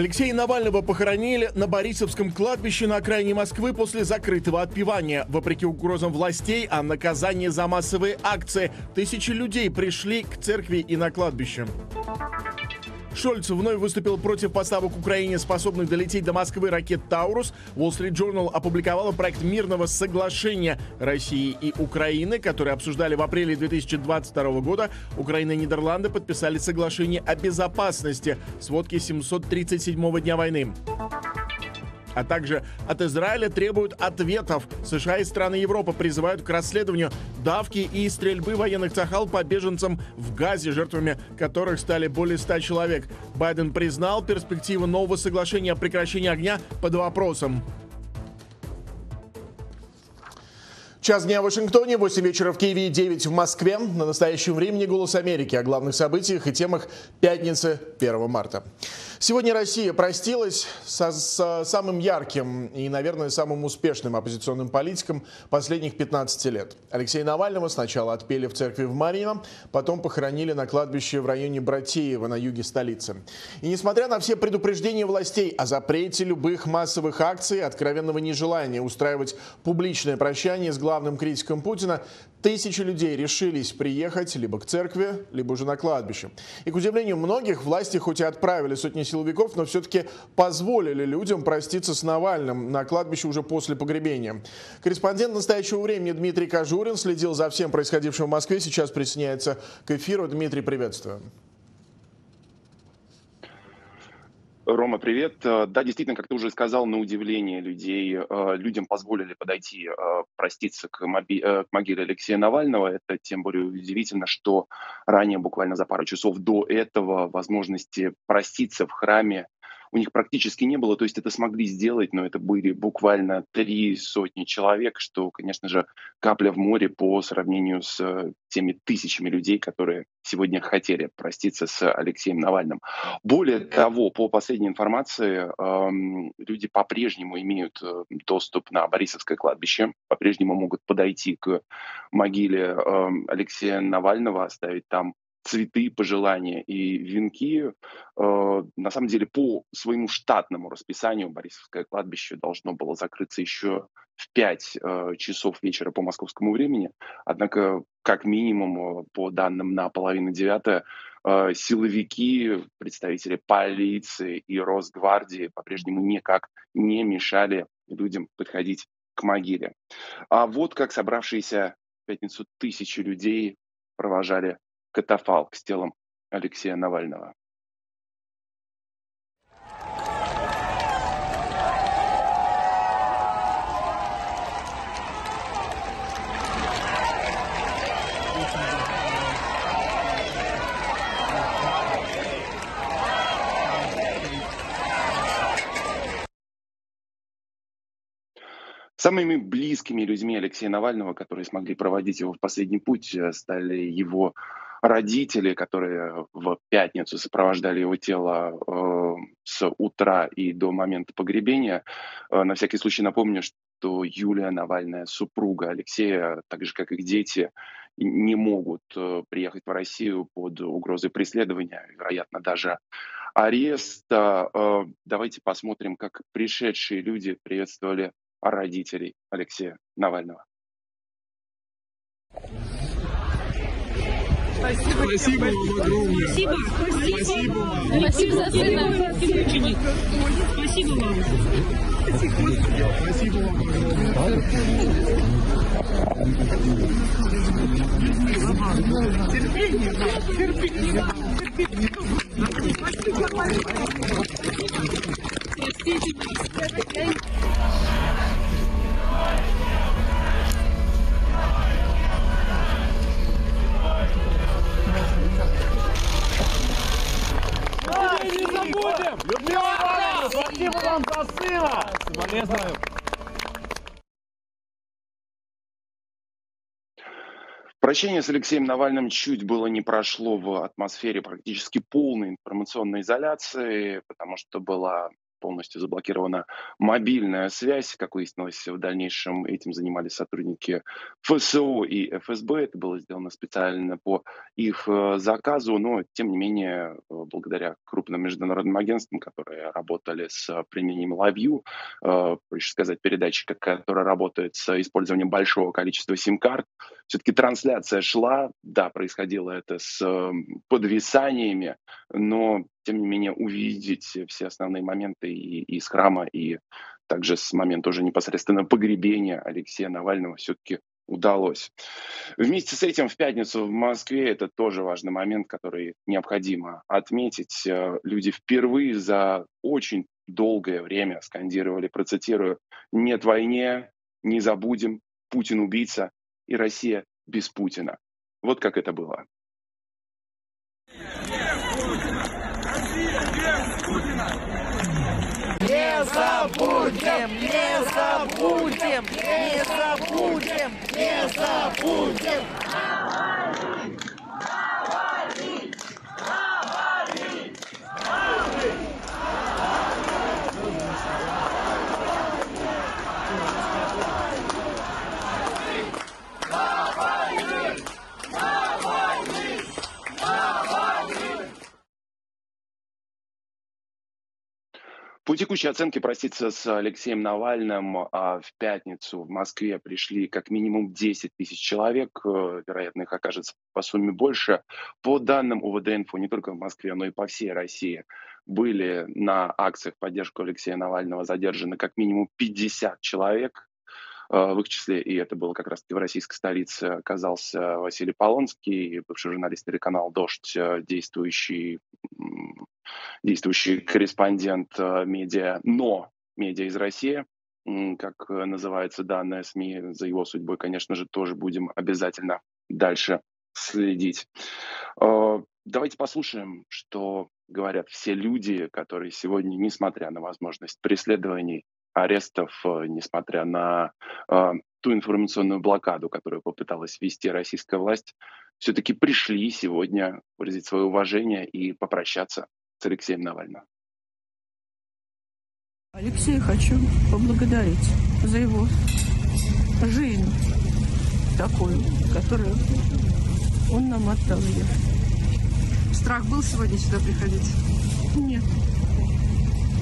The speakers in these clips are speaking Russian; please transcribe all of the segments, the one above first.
Алексея Навального похоронили на Борисовском кладбище на окраине Москвы после закрытого отпевания. Вопреки угрозам властей о наказании за массовые акции, тысячи людей пришли к церкви и на кладбище. Шольц вновь выступил против поставок Украине способных долететь до Москвы ракет «Таурус». Wall Street Journal опубликовала проект мирного соглашения России и Украины, который обсуждали в апреле 2022 года. Украина и Нидерланды подписали соглашение о безопасности сводки 737 дня войны а также от Израиля требуют ответов. США и страны Европы призывают к расследованию давки и стрельбы военных цахал по беженцам в Газе, жертвами которых стали более 100 человек. Байден признал перспективу нового соглашения о прекращении огня под вопросом. Час дня в Вашингтоне, 8 вечера в Киеве и 9 в Москве. На настоящем времени «Голос Америки» о главных событиях и темах пятницы 1 марта. Сегодня Россия простилась со, с самым ярким и, наверное, самым успешным оппозиционным политиком последних 15 лет. Алексея Навального сначала отпели в церкви в Марино, потом похоронили на кладбище в районе Братеева на юге столицы. И несмотря на все предупреждения властей о запрете любых массовых акций, откровенного нежелания устраивать публичное прощание с главным критиком Путина, тысячи людей решились приехать либо к церкви, либо уже на кладбище. И, к удивлению многих, власти хоть и отправили сотни силовиков, но все-таки позволили людям проститься с Навальным на кладбище уже после погребения. Корреспондент настоящего времени Дмитрий Кожурин следил за всем происходившим в Москве, сейчас присоединяется к эфиру. Дмитрий, приветствую. Рома, привет. Э, да, действительно, как ты уже сказал, на удивление людей, э, людям позволили подойти э, проститься к, моби- к могиле Алексея Навального. Это тем более удивительно, что ранее, буквально за пару часов до этого, возможности проститься в храме у них практически не было, то есть это смогли сделать, но это были буквально три сотни человек, что, конечно же, капля в море по сравнению с э, теми тысячами людей, которые сегодня хотели проститься с Алексеем Навальным. Более того, по последней информации, эм, люди по-прежнему имеют э, доступ на Борисовское кладбище, по-прежнему могут подойти к могиле э, Алексея Навального, оставить там цветы, пожелания и венки. Э, на самом деле, по своему штатному расписанию Борисовское кладбище должно было закрыться еще в 5 э, часов вечера по московскому времени. Однако, как минимум, э, по данным на половину девятое, силовики, представители полиции и Росгвардии по-прежнему никак не мешали людям подходить к могиле. А вот как собравшиеся в пятницу тысячи людей провожали катафалк с телом Алексея Навального. Самыми близкими людьми Алексея Навального, которые смогли проводить его в последний путь, э, стали его родители, которые в пятницу сопровождали его тело э, с утра и до момента погребения. Э, на всякий случай напомню, что Юлия Навальная, супруга Алексея, так же как и дети, не могут э, приехать в Россию под угрозой преследования, вероятно, даже ареста. Э, давайте посмотрим, как пришедшие люди приветствовали родителей Алексея Навального. Спасибо. Спасибо вам огромное. Спасибо. Спасибо вам. Спасибо за сына. Спасибо вам. Спасибо вам огромное. Терпение. Терпение. Простите. Людмила Ивановна, спасибо вам за сына! Соболезную. Прощение с Алексеем Навальным чуть было не прошло в атмосфере практически полной информационной изоляции, потому что была полностью заблокирована мобильная связь. Как выяснилось, в дальнейшем этим занимались сотрудники ФСО и ФСБ. Это было сделано специально по их э, заказу, но, тем не менее, э, благодаря крупным международным агентствам, которые работали с применением LiveView, проще сказать, передатчика, который работает с использованием большого количества сим-карт, все-таки трансляция шла, да, происходило это с подвисаниями, но, тем не менее, увидеть все основные моменты и, и с храма, и также с момента уже непосредственно погребения Алексея Навального все-таки удалось. Вместе с этим в пятницу в Москве, это тоже важный момент, который необходимо отметить, э, люди впервые за очень долгое время скандировали, процитирую, «Нет войне, не забудем, Путин убийца и Россия без Путина». Вот как это было. Не забудем, не забудем, не забудем, не забудем. По текущей оценке проститься с Алексеем Навальным а в пятницу в Москве пришли как минимум 10 тысяч человек, э, вероятно, их окажется по сумме больше. По данным УВД-инфо, не только в Москве, но и по всей России были на акциях поддержку Алексея Навального задержаны как минимум 50 человек. Э, в их числе, и это было как раз в российской столице, оказался Василий Полонский, бывший журналист телеканала «Дождь», э, действующий действующий корреспондент э, медиа, но медиа из России, как называется данная СМИ, за его судьбой, конечно же, тоже будем обязательно дальше следить. Давайте послушаем, что говорят все люди, которые сегодня, несмотря на возможность преследований, арестов, э, несмотря на ту информационную блокаду, которую попыталась ввести российская власть, все-таки пришли сегодня выразить свое уважение и попрощаться с Алексеем Навальным. Алексея хочу поблагодарить за его жизнь такую, которую он нам отдал ее. Страх был сегодня сюда приходить? Нет.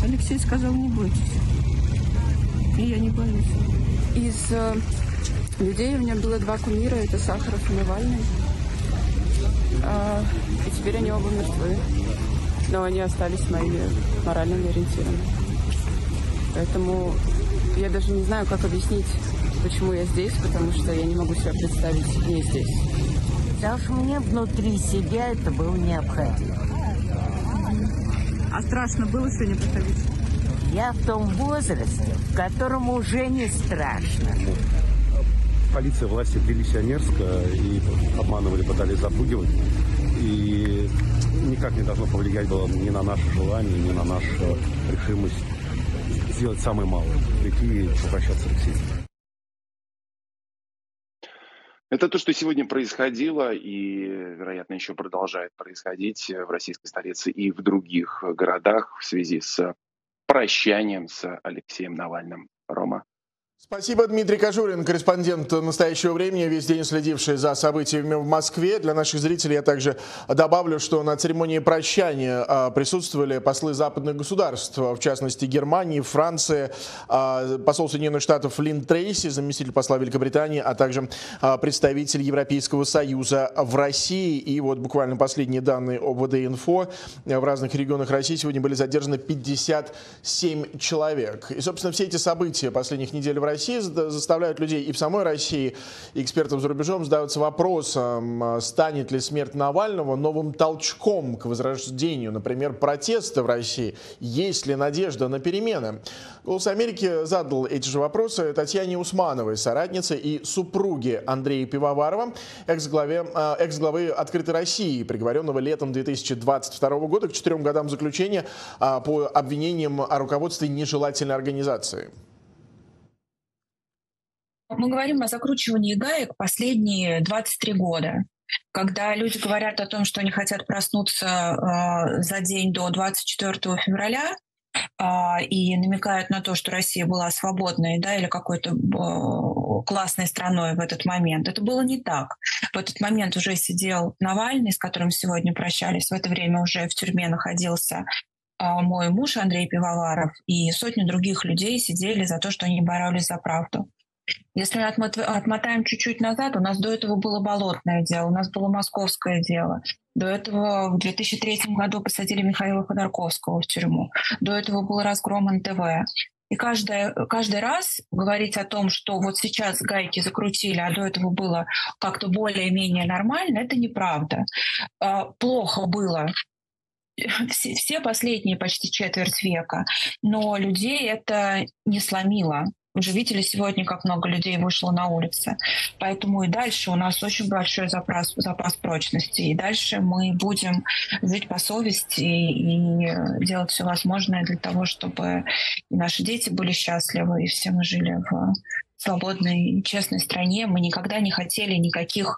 Алексей сказал, не бойтесь. И я не боюсь. Из э, людей у меня было два кумира, это Сахаров и Навальный. А, и теперь они оба мертвы но они остались моими моральными ориентирами. Поэтому я даже не знаю, как объяснить, почему я здесь, потому что я не могу себя представить не здесь. Потому что мне внутри себя это было необходимо. А страшно было сегодня приходить? Я в том возрасте, в котором уже не страшно. Полиция власти вели сионерско и обманывали, пытались запугивать. И никак не должно повлиять было ни на наше желание, ни на нашу решимость сделать самое малое, прийти и попрощаться с Алексеем. Это то, что сегодня происходило и, вероятно, еще продолжает происходить в российской столице и в других городах в связи с прощанием с Алексеем Навальным. Рома. Спасибо, Дмитрий Кожурин, корреспондент настоящего времени, весь день следивший за событиями в Москве. Для наших зрителей я также добавлю, что на церемонии прощания а, присутствовали послы западных государств, в частности Германии, Франции, а, посол Соединенных Штатов Лин Трейси, заместитель посла Великобритании, а также а, представитель Европейского Союза в России. И вот буквально последние данные ОВД-инфо. В разных регионах России сегодня были задержаны 57 человек. И, собственно, все эти события последних недель в России заставляют людей и в самой России, и экспертов за рубежом задаваться вопросом, а, станет ли смерть Навального новым толчком к возрождению, например, протеста в России, есть ли надежда на перемены. «Голос Америки» задал эти же вопросы Татьяне Усмановой, соратнице и супруге Андрея Пивоварова, экс-главе, а, экс-главы «Открытой России», приговоренного летом 2022 года к четырем годам заключения а, по обвинениям о руководстве нежелательной организации. Мы говорим о закручивании гаек последние 23 года. Когда люди говорят о том, что они хотят проснуться э, за день до 24 февраля, а, и намекают на то, что Россия была свободной да, или какой-то э, классной страной в этот момент. Это было не так. В этот момент уже сидел Навальный, с которым сегодня прощались. В это время уже в тюрьме находился а, мой муж Андрей Пивоваров и сотни других людей сидели за то, что они боролись за правду. Если отмотаем чуть-чуть назад, у нас до этого было болотное дело, у нас было московское дело. До этого в 2003 году посадили Михаила Ходорковского в тюрьму. До этого был разгром НТВ. И каждый, каждый раз говорить о том, что вот сейчас гайки закрутили, а до этого было как-то более-менее нормально, это неправда. А, плохо было все, все последние почти четверть века, но людей это не сломило. Же видели сегодня, как много людей вышло на улицы. Поэтому и дальше у нас очень большой запас, запас прочности. И дальше мы будем жить по совести и делать все возможное для того, чтобы наши дети были счастливы, и все мы жили в свободной честной стране. Мы никогда не хотели никаких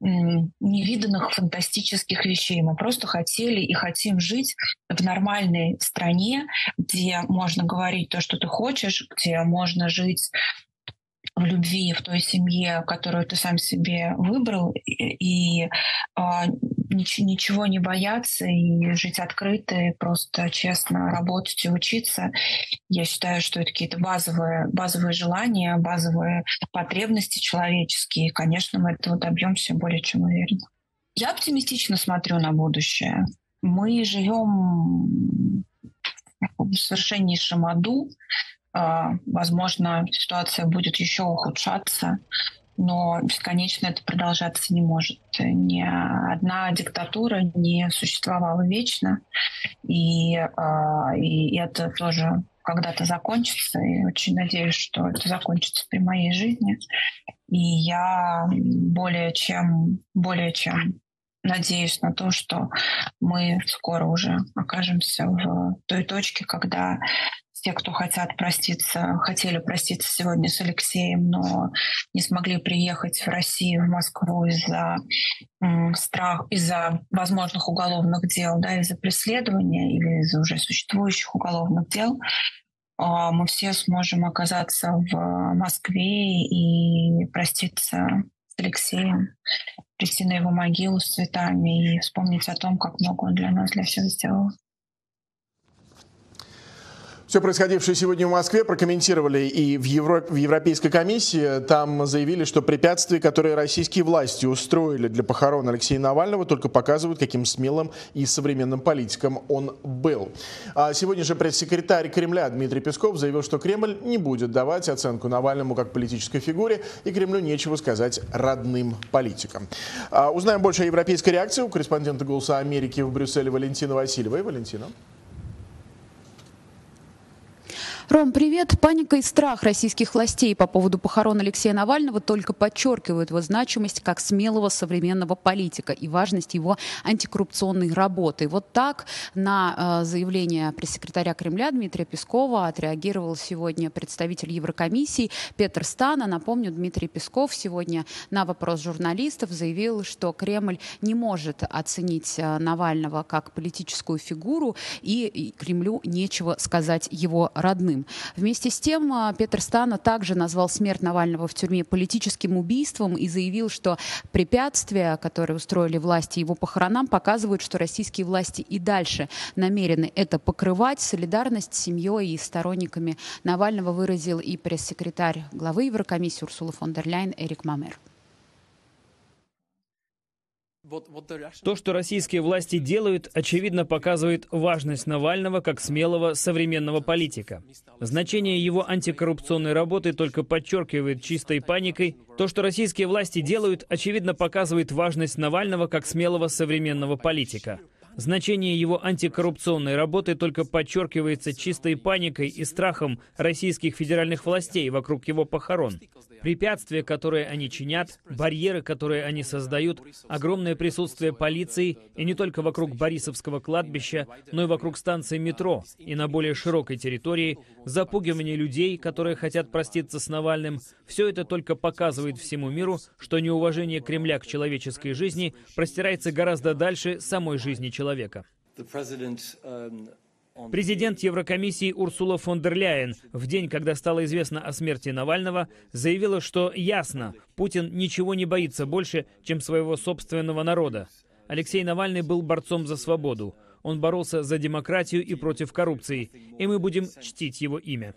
невиданных фантастических вещей. Мы просто хотели и хотим жить в нормальной стране, где можно говорить то, что ты хочешь, где можно жить в любви, в той семье, которую ты сам себе выбрал, и, и а, нич- ничего не бояться и жить открыто, и просто честно работать и учиться. Я считаю, что это какие-то базовые, базовые желания, базовые потребности человеческие. И, конечно, мы этого добьемся более чем уверенно. Я оптимистично смотрю на будущее. Мы живем в совершеннейшем аду, а, возможно, ситуация будет еще ухудшаться, но бесконечно это продолжаться не может. Ни одна диктатура не существовала вечно, и, а, и это тоже когда-то закончится, и очень надеюсь, что это закончится при моей жизни. И я более чем, более чем надеюсь на то, что мы скоро уже окажемся в той точке, когда те, кто хотят проститься, хотели проститься сегодня с Алексеем, но не смогли приехать в Россию, в Москву из-за страх, из-за возможных уголовных дел, да, из-за преследования или из-за уже существующих уголовных дел, а, мы все сможем оказаться в Москве и проститься с Алексеем, прийти на его могилу с цветами и вспомнить о том, как много он для нас, для всех сделал. Все происходившее сегодня в Москве прокомментировали и в, Евро... в Европейской комиссии. Там заявили, что препятствия, которые российские власти устроили для похорон Алексея Навального, только показывают, каким смелым и современным политиком он был. А сегодня же пресс-секретарь Кремля Дмитрий Песков заявил, что Кремль не будет давать оценку Навальному как политической фигуре, и Кремлю нечего сказать родным политикам. А узнаем больше о европейской реакции у корреспондента «Голоса Америки» в Брюсселе Валентина Васильевой. Валентина. Ром, привет. Паника и страх российских властей по поводу похорон Алексея Навального только подчеркивают его значимость как смелого современного политика и важность его антикоррупционной работы. Вот так на э, заявление пресс-секретаря Кремля Дмитрия Пескова отреагировал сегодня представитель Еврокомиссии Петр Стана. Напомню, Дмитрий Песков сегодня на вопрос журналистов заявил, что Кремль не может оценить э, Навального как политическую фигуру и Кремлю нечего сказать его родным живым. Вместе с тем а, Петр Стана также назвал смерть Навального в тюрьме политическим убийством и заявил, что препятствия, которые устроили власти его похоронам, показывают, что российские власти и дальше намерены это покрывать. Солидарность с семьей и сторонниками Навального выразил и пресс-секретарь главы Еврокомиссии Урсула фон дер Ляйн Эрик Мамер. То, что российские власти делают, очевидно показывает важность Навального как смелого современного политика. Значение его антикоррупционной работы только подчеркивает чистой паникой. То, что российские власти делают, очевидно показывает важность Навального как смелого современного политика. Значение его антикоррупционной работы только подчеркивается чистой паникой и страхом российских федеральных властей вокруг его похорон. Препятствия, которые они чинят, барьеры, которые они создают, огромное присутствие полиции, и не только вокруг Борисовского кладбища, но и вокруг станции метро, и на более широкой территории, запугивание людей, которые хотят проститься с Навальным, все это только показывает всему миру, что неуважение Кремля к человеческой жизни простирается гораздо дальше самой жизни человека. Президент Еврокомиссии Урсула фон дер Ляйен в день, когда стало известно о смерти Навального, заявила, что ясно, Путин ничего не боится больше, чем своего собственного народа. Алексей Навальный был борцом за свободу. Он боролся за демократию и против коррупции, и мы будем чтить его имя.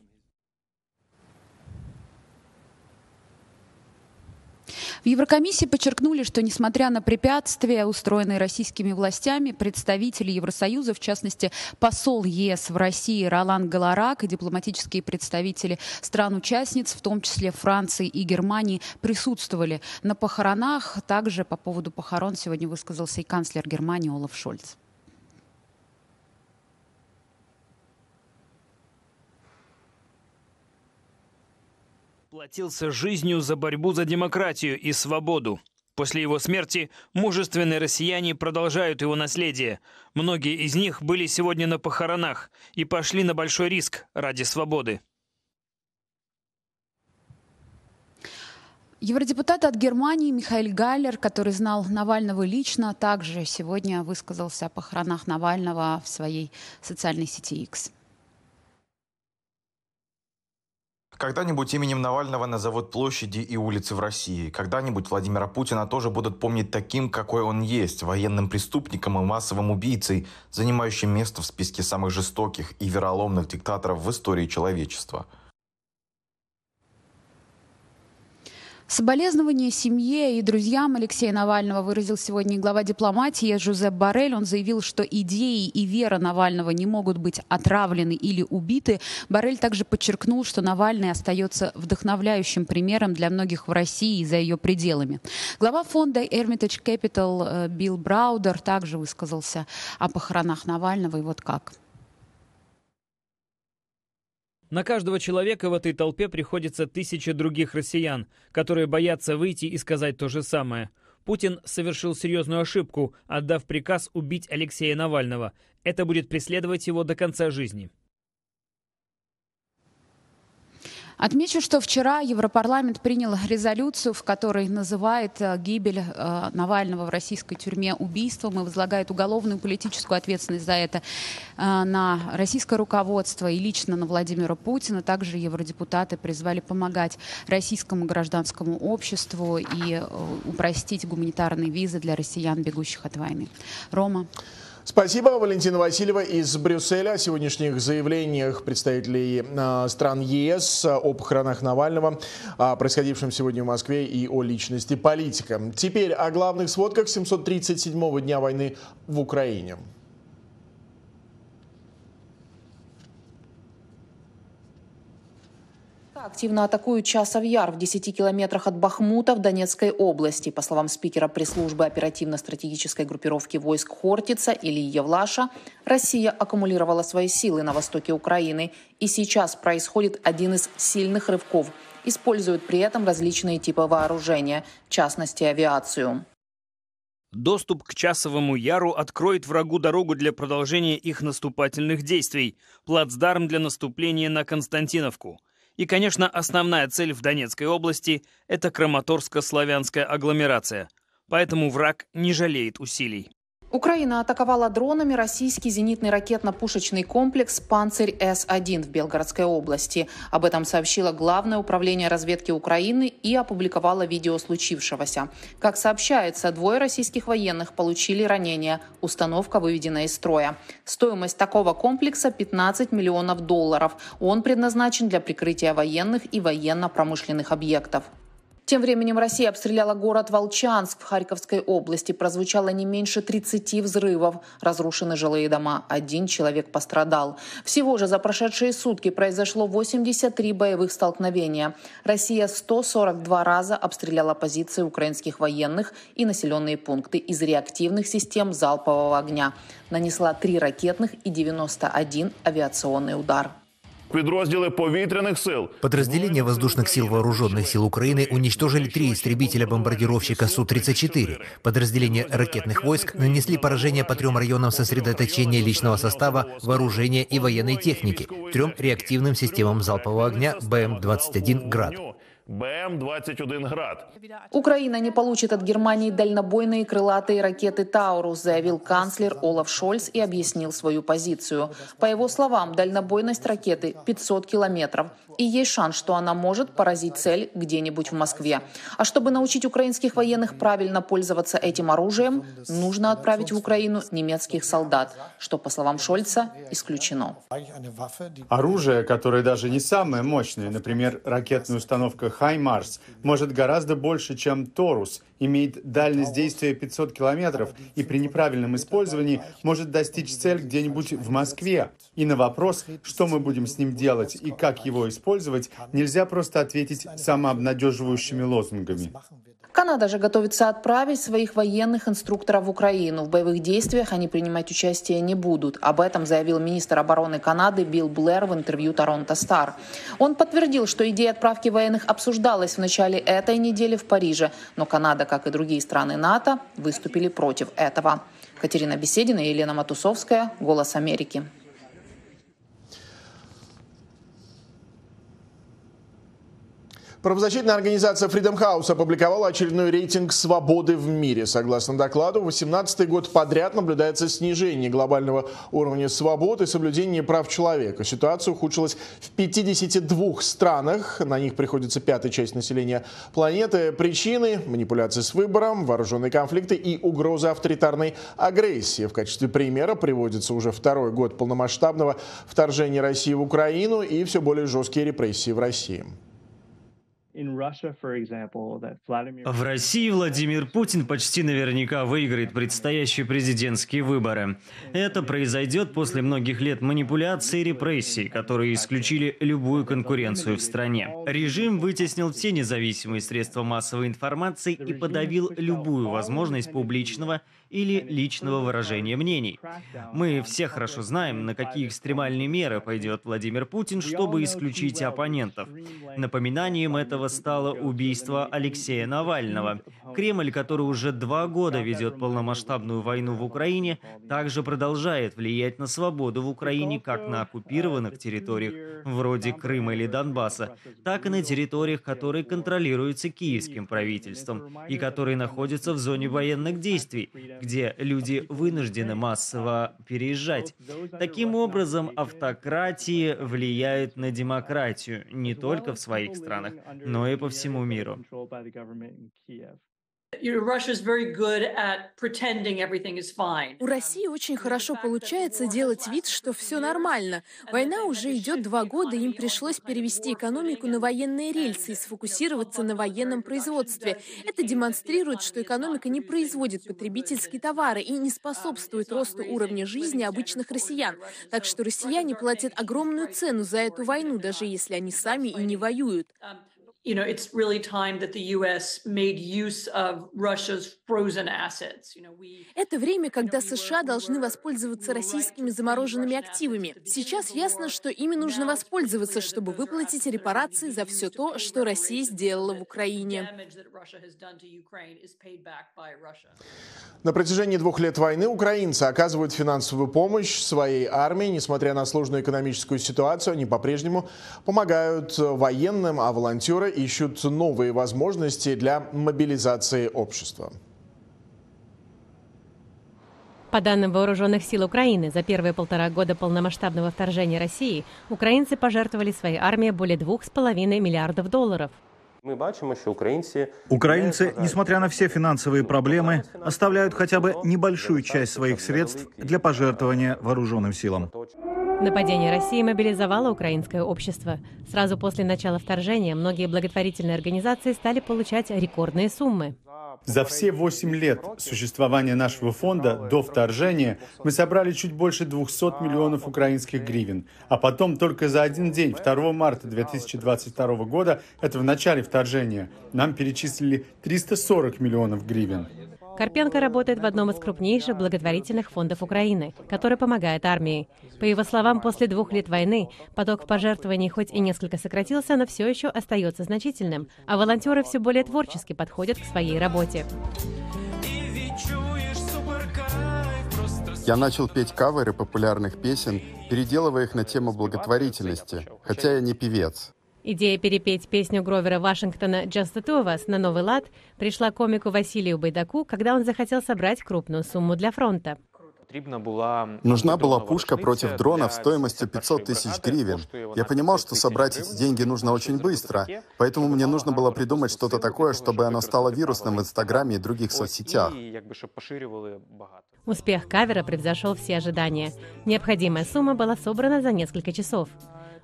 В Еврокомиссии подчеркнули, что несмотря на препятствия, устроенные российскими властями, представители Евросоюза, в частности посол ЕС в России Ролан Галарак и дипломатические представители стран-участниц, в том числе Франции и Германии, присутствовали на похоронах. Также по поводу похорон сегодня высказался и канцлер Германии Олаф Шольц. Платился жизнью за борьбу за демократию и свободу. После его смерти мужественные россияне продолжают его наследие. Многие из них были сегодня на похоронах и пошли на большой риск ради свободы. Евродепутат от Германии Михаил Галлер, который знал Навального лично, также сегодня высказался о похоронах Навального в своей социальной сети X. Когда-нибудь именем Навального назовут площади и улицы в России. Когда-нибудь Владимира Путина тоже будут помнить таким, какой он есть, военным преступником и массовым убийцей, занимающим место в списке самых жестоких и вероломных диктаторов в истории человечества – Соболезнования семье и друзьям Алексея Навального выразил сегодня глава дипломатии Жозеп Барель. Он заявил, что идеи и вера Навального не могут быть отравлены или убиты. Барель также подчеркнул, что Навальный остается вдохновляющим примером для многих в России и за ее пределами. Глава фонда Hermitage Capital э, Билл Браудер также высказался о похоронах Навального и вот как. На каждого человека в этой толпе приходится тысяча других россиян, которые боятся выйти и сказать то же самое. Путин совершил серьезную ошибку, отдав приказ убить Алексея Навального. Это будет преследовать его до конца жизни. Отмечу, что вчера Европарламент принял резолюцию, в которой называет э, гибель э, Навального в российской тюрьме убийством и возлагает уголовную политическую ответственность за это э, на российское руководство и лично на Владимира Путина. Также евродепутаты призвали помогать российскому гражданскому обществу и упростить гуманитарные визы для россиян, бегущих от войны. Рома. Спасибо, Валентина Васильева из Брюсселя о сегодняшних заявлениях представителей а, стран ЕС о похоронах Навального, о происходившем сегодня в Москве и о личности политика. Теперь о главных сводках 737-го дня войны в Украине. Активно атакуют Часов Яр в 10 километрах от Бахмута в Донецкой области. По словам спикера пресс-службы оперативно-стратегической группировки войск Хортица Ильи Евлаша, Россия аккумулировала свои силы на востоке Украины. И сейчас происходит один из сильных рывков. Используют при этом различные типы вооружения, в частности авиацию. Доступ к Часовому Яру откроет врагу дорогу для продолжения их наступательных действий, плацдарм для наступления на Константиновку – и, конечно, основная цель в Донецкой области – это Краматорско-славянская агломерация. Поэтому враг не жалеет усилий. Украина атаковала дронами российский зенитный ракетно-пушечный комплекс «Панцирь-С-1» в Белгородской области. Об этом сообщило Главное управление разведки Украины и опубликовало видео случившегося. Как сообщается, двое российских военных получили ранения. Установка выведена из строя. Стоимость такого комплекса 15 миллионов долларов. Он предназначен для прикрытия военных и военно-промышленных объектов. Тем временем Россия обстреляла город Волчанск в Харьковской области. Прозвучало не меньше 30 взрывов. Разрушены жилые дома. Один человек пострадал. Всего же за прошедшие сутки произошло 83 боевых столкновения. Россия 142 раза обстреляла позиции украинских военных и населенные пункты из реактивных систем залпового огня. Нанесла 3 ракетных и 91 авиационный удар. Підрозділи повітряних сил. Подразделения воздушных сил Вооруженных сил Украины уничтожили три истребителя-бомбардировщика Су-34. Подразделения ракетных войск нанесли поражение по трем районам сосредоточения личного состава, вооружения и военной техники, трем реактивным системам залпового огня БМ-21 «Град». БМ-21 «Град». Украина не получит от Германии дальнобойные крылатые ракеты «Таурус», заявил канцлер Олаф Шольц и объяснил свою позицию. По его словам, дальнобойность ракеты 500 километров. И есть шанс, что она может поразить цель где-нибудь в Москве. А чтобы научить украинских военных правильно пользоваться этим оружием, нужно отправить в Украину немецких солдат, что, по словам Шольца, исключено. Оружие, которое даже не самое мощное, например, ракетная установка «Хаймарс», может гораздо больше, чем «Торус», имеет дальность действия 500 километров и при неправильном использовании может достичь цель где-нибудь в Москве. И на вопрос, что мы будем с ним делать и как его использовать, нельзя просто ответить самообнадеживающими лозунгами. Канада же готовится отправить своих военных инструкторов в Украину. В боевых действиях они принимать участие не будут. Об этом заявил министр обороны Канады Билл Блэр в интервью Торонто Стар. Он подтвердил, что идея отправки военных обсуждалась в начале этой недели в Париже, но Канада, как и другие страны НАТО, выступили против этого. Катерина Беседина и Елена Матусовская, «Голос Америки». Правозащитная организация Freedom House опубликовала очередной рейтинг свободы в мире. Согласно докладу, 18 год подряд наблюдается снижение глобального уровня свободы и соблюдения прав человека. Ситуация ухудшилась в 52 странах. На них приходится пятая часть населения планеты. Причины – манипуляции с выбором, вооруженные конфликты и угроза авторитарной агрессии. В качестве примера приводится уже второй год полномасштабного вторжения России в Украину и все более жесткие репрессии в России. В России Владимир Путин почти наверняка выиграет предстоящие президентские выборы. Это произойдет после многих лет манипуляций и репрессий, которые исключили любую конкуренцию в стране. Режим вытеснил все независимые средства массовой информации и подавил любую возможность публичного или личного выражения мнений. Мы все хорошо знаем, на какие экстремальные меры пойдет Владимир Путин, чтобы исключить оппонентов. Напоминанием этого стало убийство Алексея Навального. Кремль, который уже два года ведет полномасштабную войну в Украине, также продолжает влиять на свободу в Украине как на оккупированных территориях, вроде Крыма или Донбасса, так и на территориях, которые контролируются киевским правительством и которые находятся в зоне военных действий, где люди вынуждены массово переезжать. Таким образом, автократии влияют на демократию не только в своих странах, но и по всему миру. У России очень хорошо получается делать вид, что все нормально. Война уже идет два года, им пришлось перевести экономику на военные рельсы и сфокусироваться на военном производстве. Это демонстрирует, что экономика не производит потребительские товары и не способствует росту уровня жизни обычных россиян. Так что россияне платят огромную цену за эту войну, даже если они сами и не воюют you know, it's really time that the U.S. made use of Russia's frozen assets. You know, we, Это время, когда США должны воспользоваться российскими замороженными активами. Сейчас ясно, что ими нужно воспользоваться, чтобы выплатить репарации за все то, что Россия сделала в Украине. На протяжении двух лет войны украинцы оказывают финансовую помощь своей армии. Несмотря на сложную экономическую ситуацию, они по-прежнему помогают военным, а волонтеры ищут новые возможности для мобилизации общества. По данным Вооруженных сил Украины, за первые полтора года полномасштабного вторжения России украинцы пожертвовали своей армии более 2,5 миллиардов долларов. Мы бачимо, что украинцы... Украинцы, несмотря на все финансовые проблемы, оставляют хотя бы небольшую часть своих средств для пожертвования вооруженным силам. Нападение России мобилизовало украинское общество. Сразу после начала вторжения многие благотворительные организации стали получать рекордные суммы. За все 8 лет существования нашего фонда до вторжения мы собрали чуть больше 200 миллионов украинских гривен. А потом только за один день, 2 марта 2022 года, это в начале вторжения, нам перечислили 340 миллионов гривен. Карпенко работает в одном из крупнейших благотворительных фондов Украины, который помогает армии. По его словам, после двух лет войны поток пожертвований хоть и несколько сократился, но все еще остается значительным, а волонтеры все более творчески подходят к своей работе. Я начал петь каверы популярных песен, переделывая их на тему благотворительности, хотя я не певец. Идея перепеть песню Гровера Вашингтона «Just the two of us» на новый лад пришла комику Василию Байдаку, когда он захотел собрать крупную сумму для фронта. Нужна была пушка против дронов стоимостью 500 тысяч гривен. Я понимал, что собрать эти деньги нужно очень быстро, поэтому мне нужно было придумать что-то такое, чтобы оно стало вирусным в Инстаграме и других соцсетях. Успех кавера превзошел все ожидания. Необходимая сумма была собрана за несколько часов.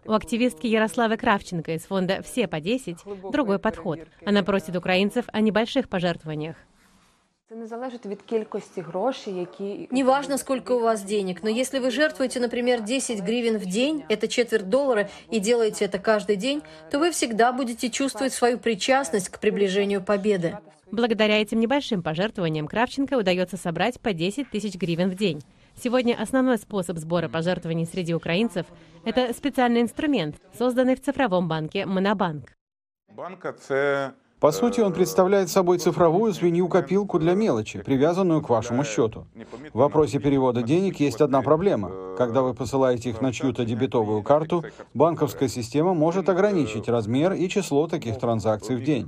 У активистки Ярославы Кравченко из фонда «Все по 10» другой подход. Она просит украинцев о небольших пожертвованиях. Неважно, сколько у вас денег, но если вы жертвуете, например, 10 гривен в день, это четверть доллара, и делаете это каждый день, то вы всегда будете чувствовать свою причастность к приближению победы. Благодаря этим небольшим пожертвованиям Кравченко удается собрать по 10 тысяч гривен в день. Сегодня основной способ сбора пожертвований среди украинцев – это специальный инструмент, созданный в цифровом банке «Монобанк». По сути, он представляет собой цифровую свинью-копилку для мелочи, привязанную к вашему счету. В вопросе перевода денег есть одна проблема. Когда вы посылаете их на чью-то дебетовую карту, банковская система может ограничить размер и число таких транзакций в день.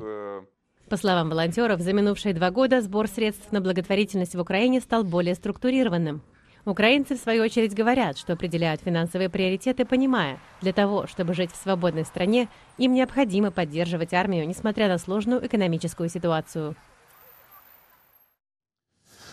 По словам волонтеров, за минувшие два года сбор средств на благотворительность в Украине стал более структурированным. Украинцы, в свою очередь, говорят, что определяют финансовые приоритеты, понимая, для того, чтобы жить в свободной стране, им необходимо поддерживать армию, несмотря на сложную экономическую ситуацию.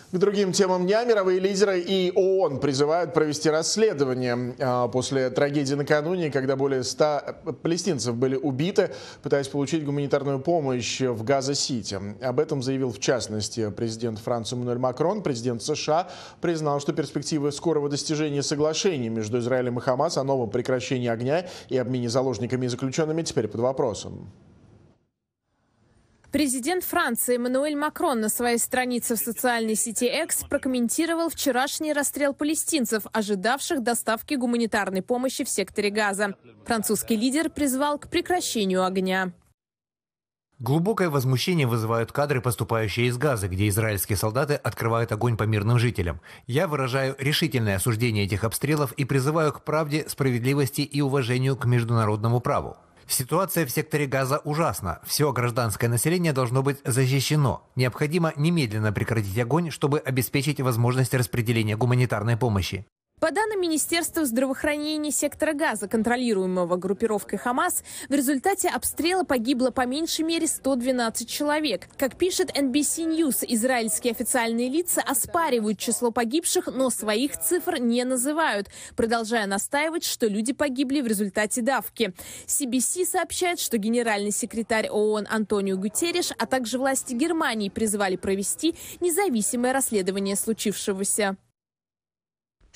К другим темам дня мировые лидеры и ООН призывают провести расследование а, после трагедии накануне, когда более 100 палестинцев были убиты, пытаясь получить гуманитарную помощь в Газа-Сити. Об этом заявил в частности президент Франции Эммануэль Макрон. Президент США признал, что перспективы скорого достижения соглашений между Израилем и Хамас о новом прекращении огня и обмене заложниками и заключенными теперь под вопросом. Президент Франции Эммануэль Макрон на своей странице в социальной сети X прокомментировал вчерашний расстрел палестинцев, ожидавших доставки гуманитарной помощи в секторе Газа. Французский лидер призвал к прекращению огня. Глубокое возмущение вызывают кадры, поступающие из Газа, где израильские солдаты открывают огонь по мирным жителям. Я выражаю решительное осуждение этих обстрелов и призываю к правде, справедливости и уважению к международному праву. Ситуация в секторе Газа ужасна. Все гражданское население должно быть защищено. Необходимо немедленно прекратить огонь, чтобы обеспечить возможность распределения гуманитарной помощи. По данным Министерства здравоохранения сектора Газа, контролируемого группировкой Хамас, в результате обстрела погибло по меньшей мере 112 человек. Как пишет NBC News, израильские официальные лица оспаривают число погибших, но своих цифр не называют, продолжая настаивать, что люди погибли в результате давки. CBC сообщает, что генеральный секретарь ООН Антонио Гутерриш, а также власти Германии призвали провести независимое расследование случившегося.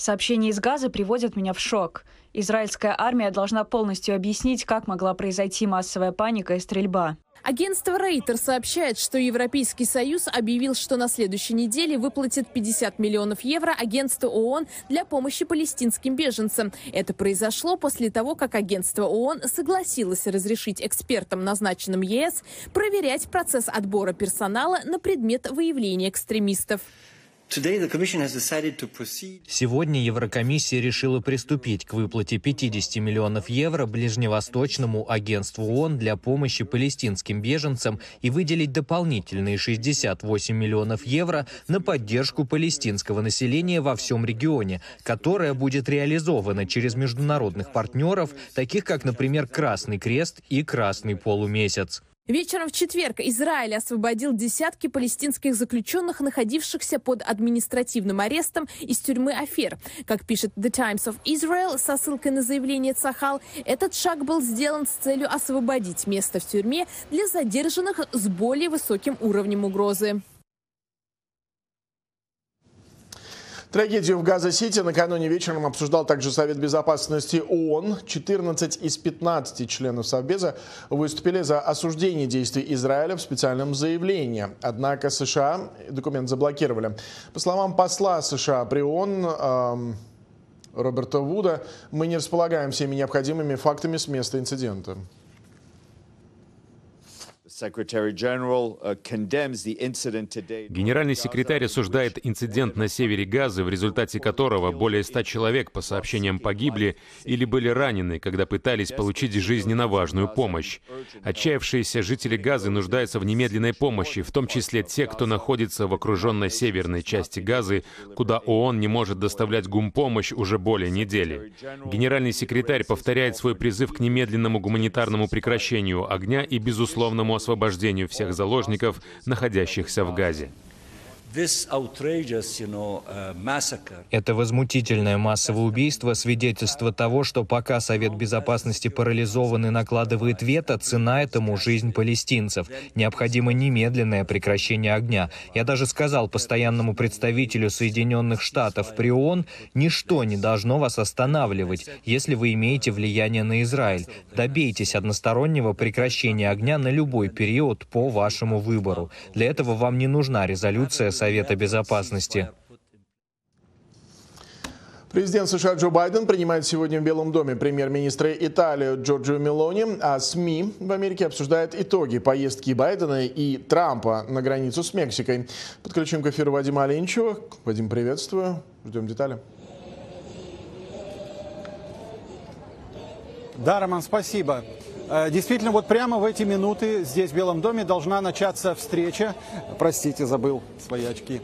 Сообщения из Газа приводят меня в шок. Израильская армия должна полностью объяснить, как могла произойти массовая паника и стрельба. Агентство Рейтер сообщает, что Европейский Союз объявил, что на следующей неделе выплатит 50 миллионов евро агентству ООН для помощи палестинским беженцам. Это произошло после того, как агентство ООН согласилось разрешить экспертам, назначенным ЕС, проверять процесс отбора персонала на предмет выявления экстремистов. Сегодня Еврокомиссия решила приступить к выплате 50 миллионов евро Ближневосточному агентству ООН для помощи палестинским беженцам и выделить дополнительные 68 миллионов евро на поддержку палестинского населения во всем регионе, которая будет реализована через международных партнеров, таких как, например, Красный Крест и Красный Полумесяц. Вечером в четверг Израиль освободил десятки палестинских заключенных, находившихся под административным арестом из тюрьмы Афер. Как пишет The Times of Israel со ссылкой на заявление Цахал, этот шаг был сделан с целью освободить место в тюрьме для задержанных с более высоким уровнем угрозы. Трагедию в Газа-Сити накануне вечером обсуждал также Совет Безопасности ООН. 14 из 15 членов Совбеза выступили за осуждение действий Израиля в специальном заявлении. Однако США документ заблокировали. По словам посла США при ООН эм, Роберта Вуда, мы не располагаем всеми необходимыми фактами с места инцидента. Uh, Генеральный секретарь осуждает инцидент на севере Газы, в результате которого более ста человек, по сообщениям, погибли или были ранены, когда пытались получить жизненно важную помощь. Отчаявшиеся жители Газы нуждаются в немедленной помощи, в том числе те, кто находится в окруженной северной части Газы, куда ООН не может доставлять гумпомощь уже более недели. Генеральный секретарь повторяет свой призыв к немедленному гуманитарному прекращению огня и безусловному освобождению освобождению всех заложников, находящихся в Газе. Uh, Это возмутительное массовое убийство – свидетельство того, что пока Совет Безопасности парализован и накладывает вето, цена этому – жизнь палестинцев. Необходимо немедленное прекращение огня. Я даже сказал постоянному представителю Соединенных Штатов при ООН, ничто не должно вас останавливать, если вы имеете влияние на Израиль. Добейтесь одностороннего прекращения огня на любой период по вашему выбору. Для этого вам не нужна резолюция Совета Безопасности. Президент США Джо Байден принимает сегодня в Белом доме премьер-министра Италии Джорджио Мелони, а СМИ в Америке обсуждают итоги поездки Байдена и Трампа на границу с Мексикой. Подключим к эфиру Вадима Оленчева. Вадим, приветствую. Ждем детали. Да, Роман, спасибо. Э, действительно, вот прямо в эти минуты здесь, в Белом доме, должна начаться встреча. Простите, забыл свои очки.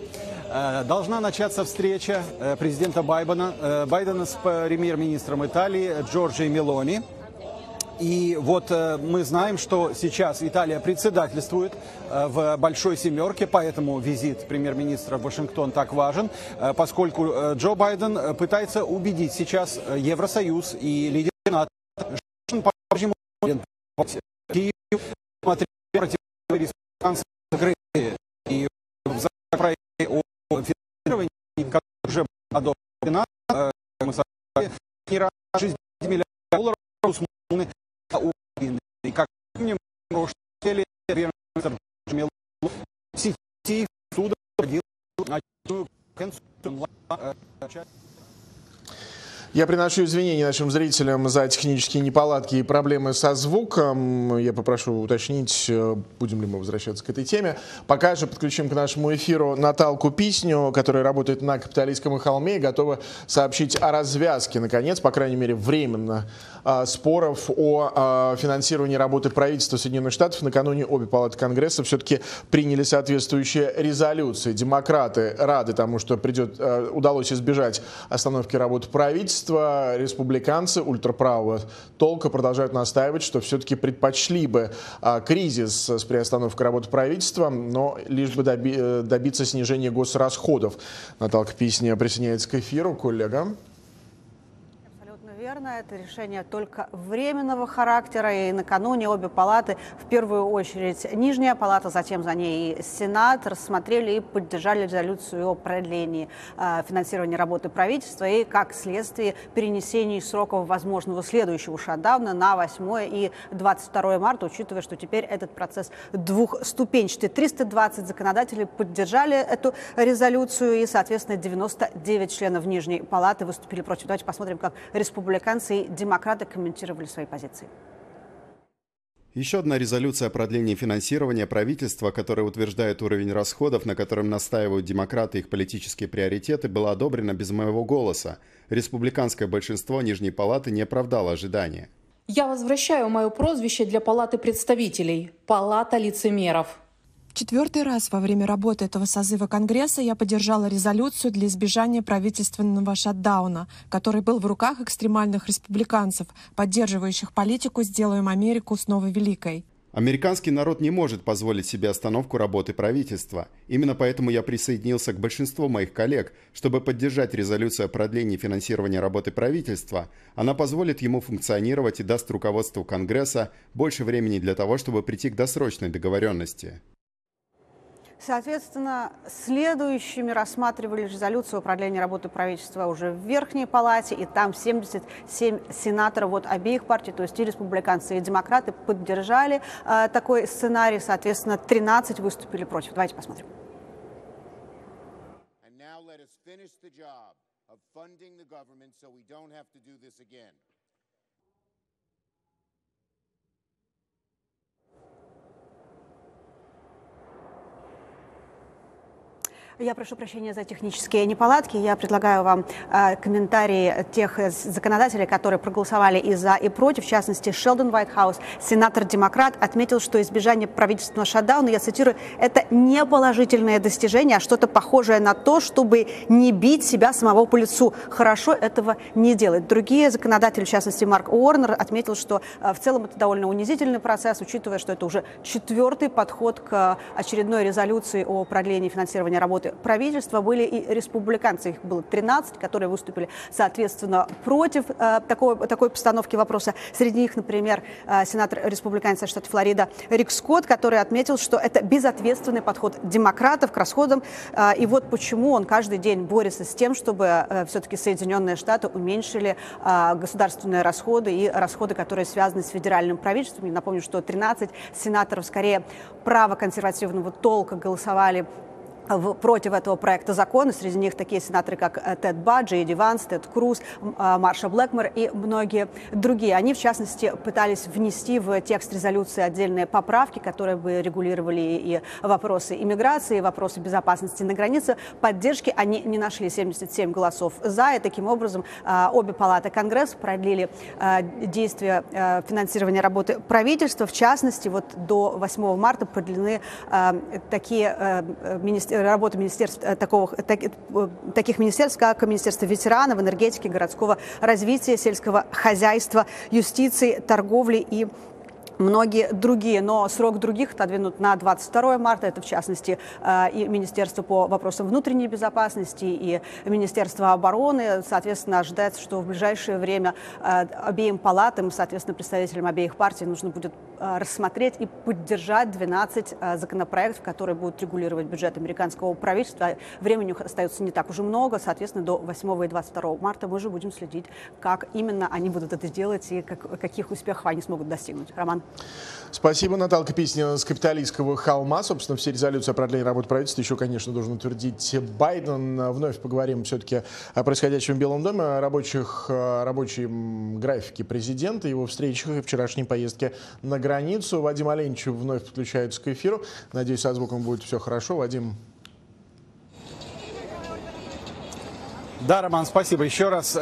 Э, должна начаться встреча э, президента Байдена, Байдена с премьер-министром Италии Джорджией Мелони. И вот мы знаем, что сейчас Италия председательствует в Большой Семерке, поэтому визит премьер-министра в Вашингтон так важен, поскольку Джо Байден пытается убедить сейчас Евросоюз и по-прежнему Киев смотрел республиканцы закрытые. И в законопроекте о финансировании, который уже одобрен, мы согласны, не раз 60 миллиардов долларов усмотрены на Украину. И как помним, прошлые премьер-министр Джамил сети суда проводил очередную консультацию я приношу извинения нашим зрителям за технические неполадки и проблемы со звуком. Я попрошу уточнить, э, будем ли мы возвращаться к этой теме. Пока же подключим к нашему эфиру Наталку Писню, которая работает на Капиталистском холме и готова сообщить о развязке, наконец, по крайней мере, временно споров о а, финансировании работы правительства Соединенных Штатов. Накануне обе палаты Конгресса все-таки приняли соответствующие резолюции. Демократы рады тому, что придет, а, удалось избежать остановки работы правительства. Республиканцы ультраправого толка продолжают настаивать, что все-таки предпочли бы кризис с приостановкой работы правительства, но лишь бы э, добиться снижения госрасходов. Наталка Писня присоединяется к эфиру. Коллега верно, это решение только временного характера, и накануне обе палаты, в первую очередь Нижняя палата, затем за ней и Сенат, рассмотрели и поддержали резолюцию о продлении э, финансирования работы правительства и, как следствие, перенесении сроков возможного следующего шатдауна на 8 и 22 марта, учитывая, что теперь этот процесс двухступенчатый. 320 законодателей поддержали эту резолюцию, и, соответственно, 99 членов Нижней палаты выступили против. Давайте посмотрим, как республиканцы республиканцы и демократы комментировали свои позиции. Еще одна резолюция о продлении финансирования правительства, которая утверждает уровень расходов, на котором настаивают демократы и их политические приоритеты, была одобрена без моего голоса. Республиканское большинство Нижней Палаты не оправдало ожидания. Я возвращаю мое прозвище для Палаты представителей – Палата лицемеров. Четвертый раз во время работы этого созыва Конгресса я поддержала резолюцию для избежания правительственного шатдауна, который был в руках экстремальных республиканцев, поддерживающих политику «Сделаем Америку снова великой». Американский народ не может позволить себе остановку работы правительства. Именно поэтому я присоединился к большинству моих коллег, чтобы поддержать резолюцию о продлении финансирования работы правительства. Она позволит ему функционировать и даст руководству Конгресса больше времени для того, чтобы прийти к досрочной договоренности. Соответственно, следующими рассматривали резолюцию о продлении работы правительства уже в Верхней Палате, и там 77 сенаторов от обеих партий, то есть и республиканцы, и демократы, поддержали э, такой сценарий. Соответственно, 13 выступили против. Давайте посмотрим. Я прошу прощения за технические неполадки. Я предлагаю вам э, комментарии тех законодателей, которые проголосовали и за, и против. В частности, Шелдон Уайтхаус, сенатор-демократ, отметил, что избежание правительственного шатдауна, я цитирую, это не положительное достижение, а что-то похожее на то, чтобы не бить себя самого по лицу. Хорошо этого не делать. Другие законодатели, в частности, Марк Уорнер, отметил, что э, в целом это довольно унизительный процесс, учитывая, что это уже четвертый подход к очередной резолюции о продлении финансирования работы правительства были и республиканцы, их было 13, которые выступили, соответственно, против э, такой, такой постановки вопроса. Среди них, например, э, сенатор республиканец штата Флорида Рик Скотт, который отметил, что это безответственный подход демократов к расходам. Э, и вот почему он каждый день борется с тем, чтобы э, все-таки Соединенные Штаты уменьшили э, государственные расходы и расходы, которые связаны с федеральным правительством. Я напомню, что 13 сенаторов скорее правоконсервативного толка голосовали в, против этого проекта закона. Среди них такие сенаторы, как э, Тед Баджи, Эдди Ванс, Тед Круз, а, Марша Блэкмор и многие другие. Они, в частности, пытались внести в текст резолюции отдельные поправки, которые бы регулировали и вопросы иммиграции, и вопросы безопасности на границе. Поддержки они не нашли 77 голосов за, и таким образом а, обе палаты Конгресса продлили а, действия финансирования работы правительства. В частности, вот до 8 марта продлены такие министерства работы министерств, э, такого, так, э, таких министерств, как Министерство ветеранов, энергетики, городского развития, сельского хозяйства, юстиции, торговли и многие другие, но срок других отодвинут на 22 марта. Это, в частности, э, и Министерство по вопросам внутренней безопасности, и Министерство обороны. Соответственно, ожидается, что в ближайшее время э, обеим палатам, соответственно, представителям обеих партий нужно будет э, рассмотреть и поддержать 12 законопроектов, которые будут регулировать бюджет американского правительства. Времени остается не так уже много. Соответственно, до 8 и 22 марта мы же будем следить, как именно они будут это делать и как, каких успехов они смогут достигнуть. Роман. Спасибо, Наталка Писнина с Капиталистского холма. Собственно, все резолюции о продлении работы правительства еще, конечно, должен утвердить Байден. Вновь поговорим все-таки о происходящем в Белом доме, о рабочих, рабочем графике президента, его встречах и вчерашней поездке на границу. Вадим Оленичев вновь подключается к эфиру. Надеюсь, со звуком будет все хорошо. Вадим, Да, Роман, спасибо еще раз.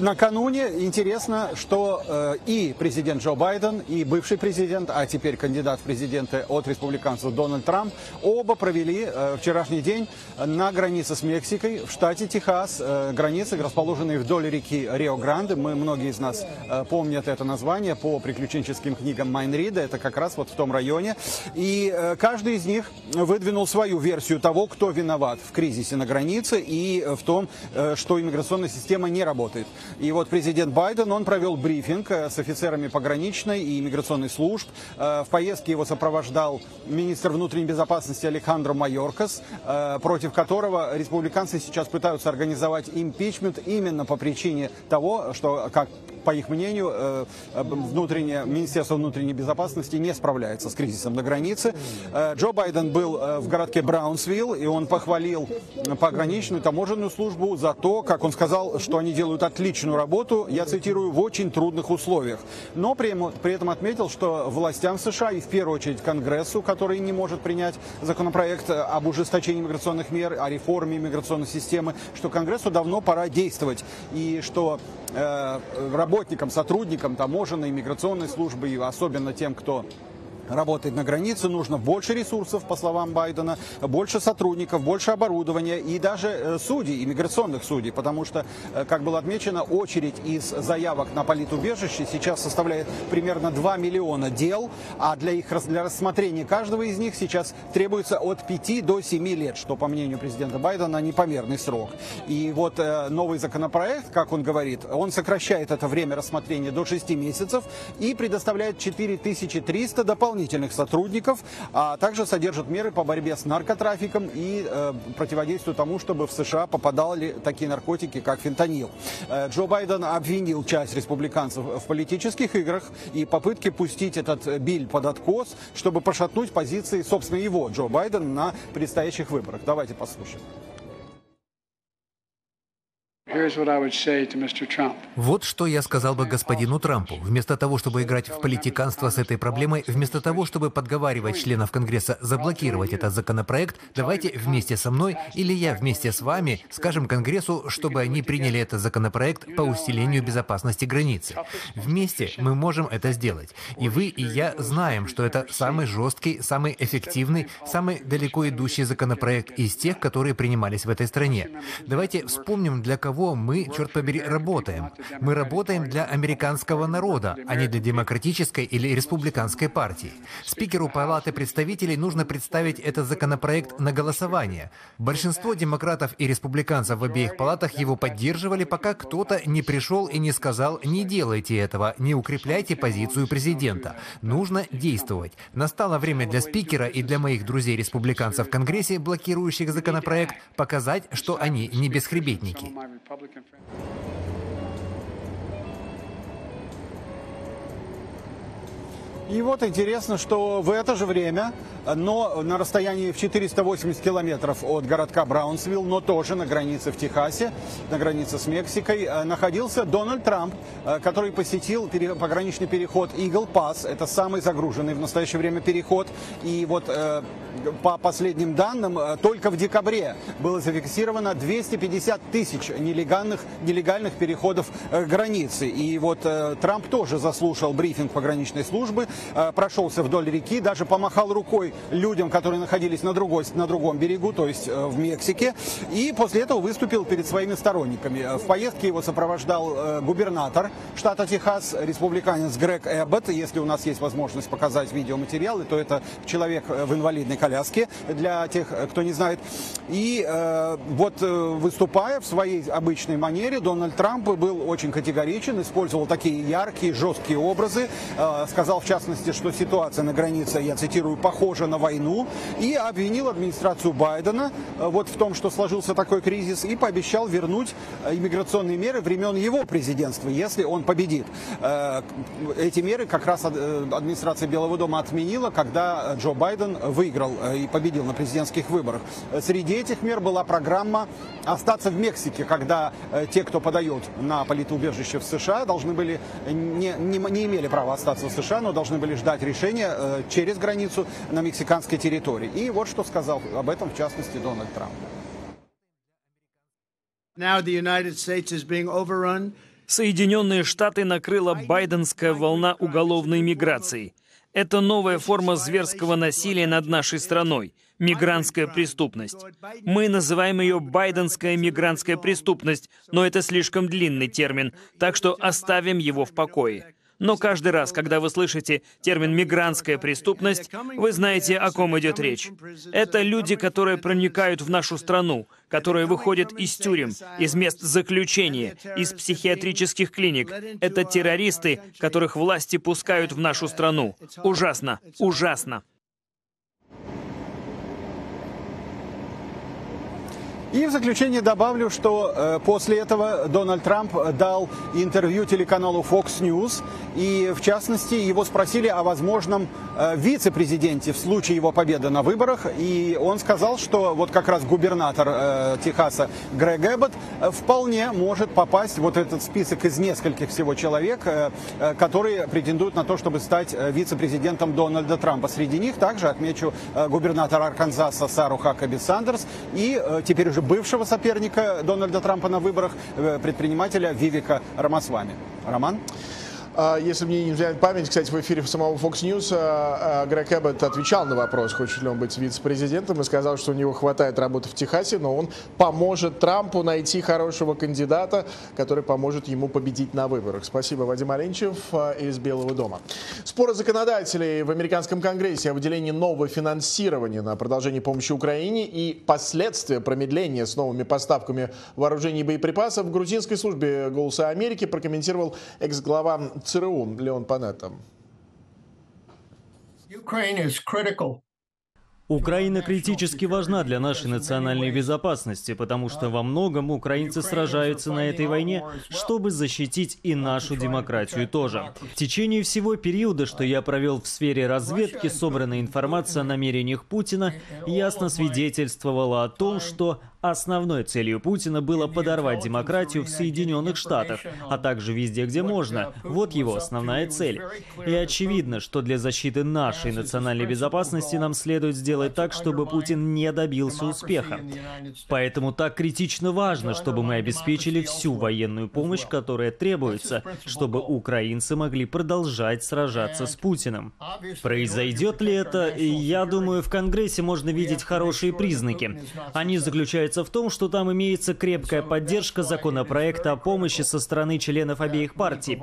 Накануне интересно, что э, и президент Джо Байден, и бывший президент, а теперь кандидат в президенты от республиканцев Дональд Трамп, оба провели э, вчерашний день на границе с Мексикой в штате Техас. Э, границы, расположенные вдоль реки Рио-Гранде. Мы, многие из нас э, помнят это название по приключенческим книгам Майнрида. Это как раз вот в том районе. И э, каждый из них выдвинул свою версию того, кто виноват в кризисе на границе и в том, э, что иммиграционная система не работает. И вот президент Байден, он провел брифинг э, с офицерами пограничной и иммиграционной служб. Э, в поездке его сопровождал министр внутренней безопасности Алехандро Майоркас, э, против которого республиканцы сейчас пытаются организовать импичмент именно по причине того, что, как по их мнению, внутреннее, Министерство внутренней безопасности не справляется с кризисом на границе. Джо Байден был в городке Браунсвилл, и он похвалил пограничную таможенную службу за то, как он сказал, что они делают отличную работу, я цитирую, в очень трудных условиях. Но при, при этом отметил, что властям США и в первую очередь Конгрессу, который не может принять законопроект об ужесточении миграционных мер, о реформе миграционной системы, что Конгрессу давно пора действовать. И что э, работникам, сотрудникам таможенной, миграционной службы, и особенно тем, кто работает на границе, нужно больше ресурсов, по словам Байдена, больше сотрудников, больше оборудования и даже э, судей, иммиграционных судей, потому что, э, как было отмечено, очередь из заявок на политубежище сейчас составляет примерно 2 миллиона дел, а для их для рассмотрения каждого из них сейчас требуется от 5 до 7 лет, что, по мнению президента Байдена, непомерный срок. И вот э, новый законопроект, как он говорит, он сокращает это время рассмотрения до 6 месяцев и предоставляет 4300 дополнительных дополнительных сотрудников, а также содержит меры по борьбе с наркотрафиком и э, противодействию тому, чтобы в США попадали такие наркотики, как фентанил. Э, Джо Байден обвинил часть республиканцев в политических играх и попытке пустить этот биль под откос, чтобы пошатнуть позиции, собственно, его, Джо Байден, на предстоящих выборах. Давайте послушаем. Вот что я сказал бы господину Трампу. Вместо того, чтобы играть в политиканство с этой проблемой, вместо того, чтобы подговаривать членов Конгресса заблокировать этот законопроект, давайте вместе со мной или я вместе с вами скажем Конгрессу, чтобы они приняли этот законопроект по усилению безопасности границы. Вместе мы можем это сделать. И вы, и я знаем, что это самый жесткий, самый эффективный, самый далеко идущий законопроект из тех, которые принимались в этой стране. Давайте вспомним, для кого мы, черт побери, работаем. Мы работаем для американского народа, а не для демократической или республиканской партии. Спикеру Палаты представителей нужно представить этот законопроект на голосование. Большинство демократов и республиканцев в обеих палатах его поддерживали, пока кто-то не пришел и не сказал «не делайте этого, не укрепляйте позицию президента». Нужно действовать. Настало время для спикера и для моих друзей-республиканцев в Конгрессе, блокирующих законопроект, показать, что они не бесхребетники. Republican friend. И вот интересно, что в это же время, но на расстоянии в 480 километров от городка Браунсвилл, но тоже на границе в Техасе, на границе с Мексикой, э, находился Дональд Трамп, э, который посетил пограничный переход Eagle Pass. Это самый загруженный в настоящее время переход. И вот э, по последним данным, только в декабре было зафиксировано 250 тысяч нелегальных, нелегальных переходов границы. И вот Трамп тоже заслушал брифинг пограничной службы, прошелся вдоль реки, даже помахал рукой людям, которые находились на, другой, на другом берегу, то есть э, в Мексике, и после этого выступил перед своими сторонниками. В поездке его сопровождал э, губернатор штата Техас, республиканец Грег Эббот. Если у нас есть возможность показать видеоматериалы, то это человек в инвалидной коляске, для тех, кто не знает. И э, вот выступая в своей обычной манере, Дональд Трамп был очень категоричен, использовал такие яркие, жесткие образы, э, сказал в частности, частности, что ситуация на границе, я цитирую, похожа на войну, и обвинил администрацию Байдена э, вот в том, что сложился такой кризис, и пообещал вернуть э, иммиграционные меры времен его президентства, если он победит. Э, эти меры как раз администрация Белого дома отменила, когда Джо Байден выиграл и победил на президентских выборах. Среди этих мер была программа остаться в Мексике, когда те, кто подает на политоубежище в США, должны были не, не, не имели права остаться в США, но должны должны были ждать решения э, через границу на мексиканской территории. И вот что сказал об этом, в частности, Дональд Трамп. Соединенные Штаты накрыла байденская волна уголовной миграции. Это новая форма зверского насилия над нашей страной – мигрантская преступность. Мы называем ее байденская мигрантская преступность, но это слишком длинный термин, так что оставим его в покое. Но каждый раз, когда вы слышите термин «мигрантская преступность», вы знаете, о ком идет речь. Это люди, которые проникают в нашу страну, которые выходят из тюрем, из мест заключения, из психиатрических клиник. Это террористы, которых власти пускают в нашу страну. Ужасно, ужасно. И в заключение добавлю, что э, после этого Дональд Трамп дал интервью телеканалу Fox News. И, в частности, его спросили о возможном э, вице-президенте в случае его победы на выборах. И он сказал, что вот как раз губернатор э, Техаса Грег Эббот вполне может попасть вот этот список из нескольких всего человек, которые претендуют на то, чтобы стать вице-президентом Дональда Трампа. Среди них также отмечу губернатора Арканзаса Сару Хакаби Сандерс и теперь уже бывшего соперника Дональда Трампа на выборах, э, предпринимателя Вивика Рамасвами. Роман? А, если мне не изменяет память, кстати, в эфире самого Fox News а, а, Грег Эббот отвечал на вопрос, хочет ли он быть вице-президентом, и сказал, что у него хватает работы в Техасе, но он поможет Трампу найти хорошего кандидата, который поможет ему победить на выборах. Спасибо, Вадим Оленчев из Белого дома. Споры законодателей в американском конгрессе о выделении нового финансирования на продолжение помощи Украине и последствия промедления с новыми поставками вооружений и боеприпасов в грузинской службе «Голоса Америки» прокомментировал экс-глава ЦРУ Леон Панетта. Украина критически важна для нашей национальной безопасности, потому что во многом украинцы сражаются на этой войне, чтобы защитить и нашу демократию тоже. В течение всего периода, что я провел в сфере разведки, собранная информация о намерениях Путина ясно свидетельствовала о том, что Основной целью Путина было подорвать демократию в Соединенных Штатах, а также везде, где можно. Вот его основная цель. И очевидно, что для защиты нашей национальной безопасности нам следует сделать так, чтобы Путин не добился успеха. Поэтому так критично важно, чтобы мы обеспечили всю военную помощь, которая требуется, чтобы украинцы могли продолжать сражаться с Путиным. Произойдет ли это? Я думаю, в Конгрессе можно видеть хорошие признаки. Они заключаются заключается в том, что там имеется крепкая поддержка законопроекта о помощи со стороны членов обеих партий.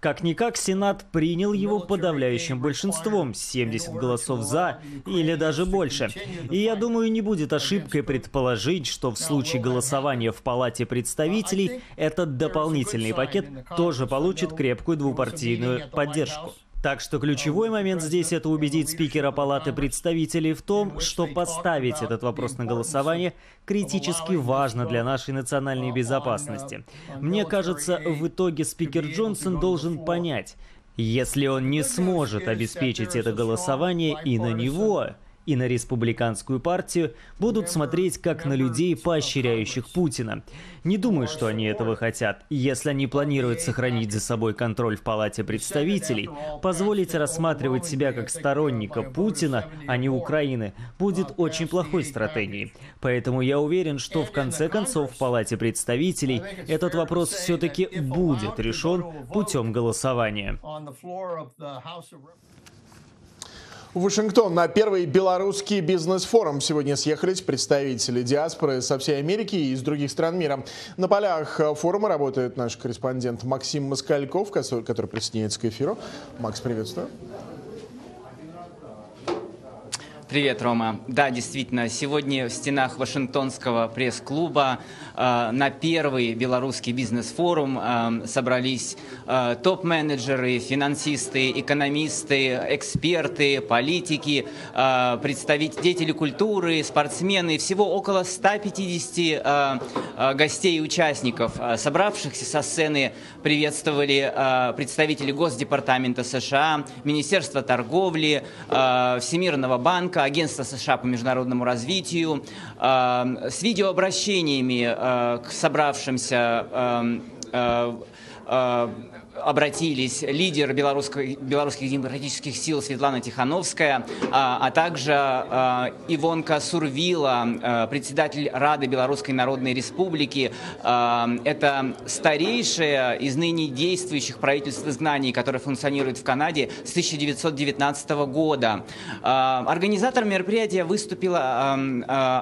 Как-никак Сенат принял его подавляющим большинством, 70 голосов «за» или даже больше. И я думаю, не будет ошибкой предположить, что в случае голосования в Палате представителей этот дополнительный пакет тоже получит крепкую двупартийную поддержку. Так что ключевой момент здесь это убедить спикера Палаты представителей в том, что поставить этот вопрос на голосование критически важно для нашей национальной безопасности. Мне кажется, в итоге спикер Джонсон должен понять, если он не сможет обеспечить это голосование и на него, и на республиканскую партию будут смотреть как на людей, поощряющих Путина. Не думаю, что они этого хотят. Если они планируют сохранить за собой контроль в Палате представителей, позволить рассматривать себя как сторонника Путина, а не Украины, будет очень плохой стратегией. Поэтому я уверен, что в конце концов в Палате представителей этот вопрос все-таки будет решен путем голосования. В Вашингтон на первый белорусский бизнес-форум сегодня съехались представители диаспоры со всей Америки и из других стран мира. На полях форума работает наш корреспондент Максим Москальков, который присоединяется к эфиру. Макс, приветствую. Привет, Рома. Да, действительно, сегодня в стенах Вашингтонского пресс-клуба э, на первый белорусский бизнес-форум э, собрались э, топ-менеджеры, финансисты, экономисты, эксперты, политики, э, представители культуры, спортсмены, всего около 150 э, э, гостей и участников. Э, собравшихся со сцены приветствовали э, представители Госдепартамента США, Министерства торговли, э, Всемирного банка, Агентства США по международному развитию, э, с видеообращениями э, к собравшимся э, обратились лидер белорусских демократических сил Светлана Тихановская, а, а также а, Ивонка Сурвила, а, председатель Рады Белорусской Народной Республики. Это старейшее из ныне действующих правительств изгнаний, которое функционирует в Канаде с 1919 года. Организатором мероприятия выступила